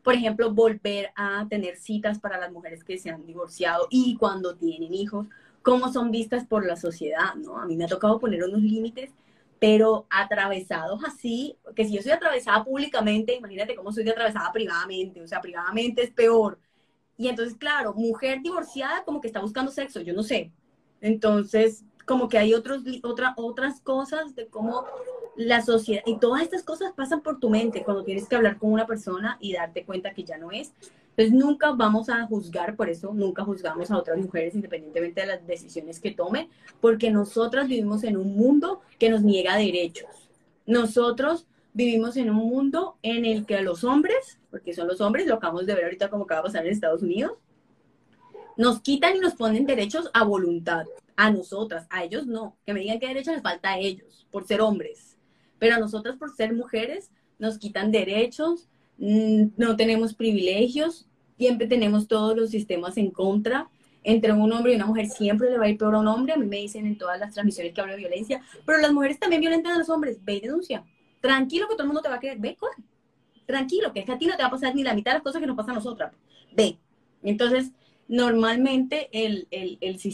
por ejemplo, volver a tener citas para las mujeres que se han divorciado y cuando tienen hijos? ¿Cómo son vistas por la sociedad, no? A mí me ha tocado poner unos límites pero atravesados así, que si yo soy atravesada públicamente, imagínate cómo soy atravesada privadamente, o sea, privadamente es peor. Y entonces, claro, mujer divorciada como que está buscando sexo, yo no sé. Entonces, como que hay otros, otra, otras cosas de cómo la sociedad, y todas estas cosas pasan por tu mente cuando tienes que hablar con una persona y darte cuenta que ya no es. Entonces nunca vamos a juzgar, por eso nunca juzgamos a otras mujeres independientemente de las decisiones que tomen, porque nosotras vivimos en un mundo que nos niega derechos. Nosotros vivimos en un mundo en el que a los hombres, porque son los hombres, lo acabamos de ver ahorita como acaba de pasar en Estados Unidos, nos quitan y nos ponen derechos a voluntad, a nosotras, a ellos no, que me digan qué derechos les falta a ellos por ser hombres, pero a nosotras por ser mujeres nos quitan derechos, mm, no tenemos privilegios, siempre tenemos todos los sistemas en contra. Entre un hombre y una mujer siempre le va a ir peor a un hombre. A mí me dicen en todas las transmisiones que hablo de violencia, pero las mujeres también violentan a los hombres. Ve y denuncia. Tranquilo que todo el mundo te va a querer. Ve, corre. Tranquilo, que es que a ti no te va a pasar ni la mitad de las cosas que nos pasan a nosotras. Ve. Entonces, normalmente el, el, el,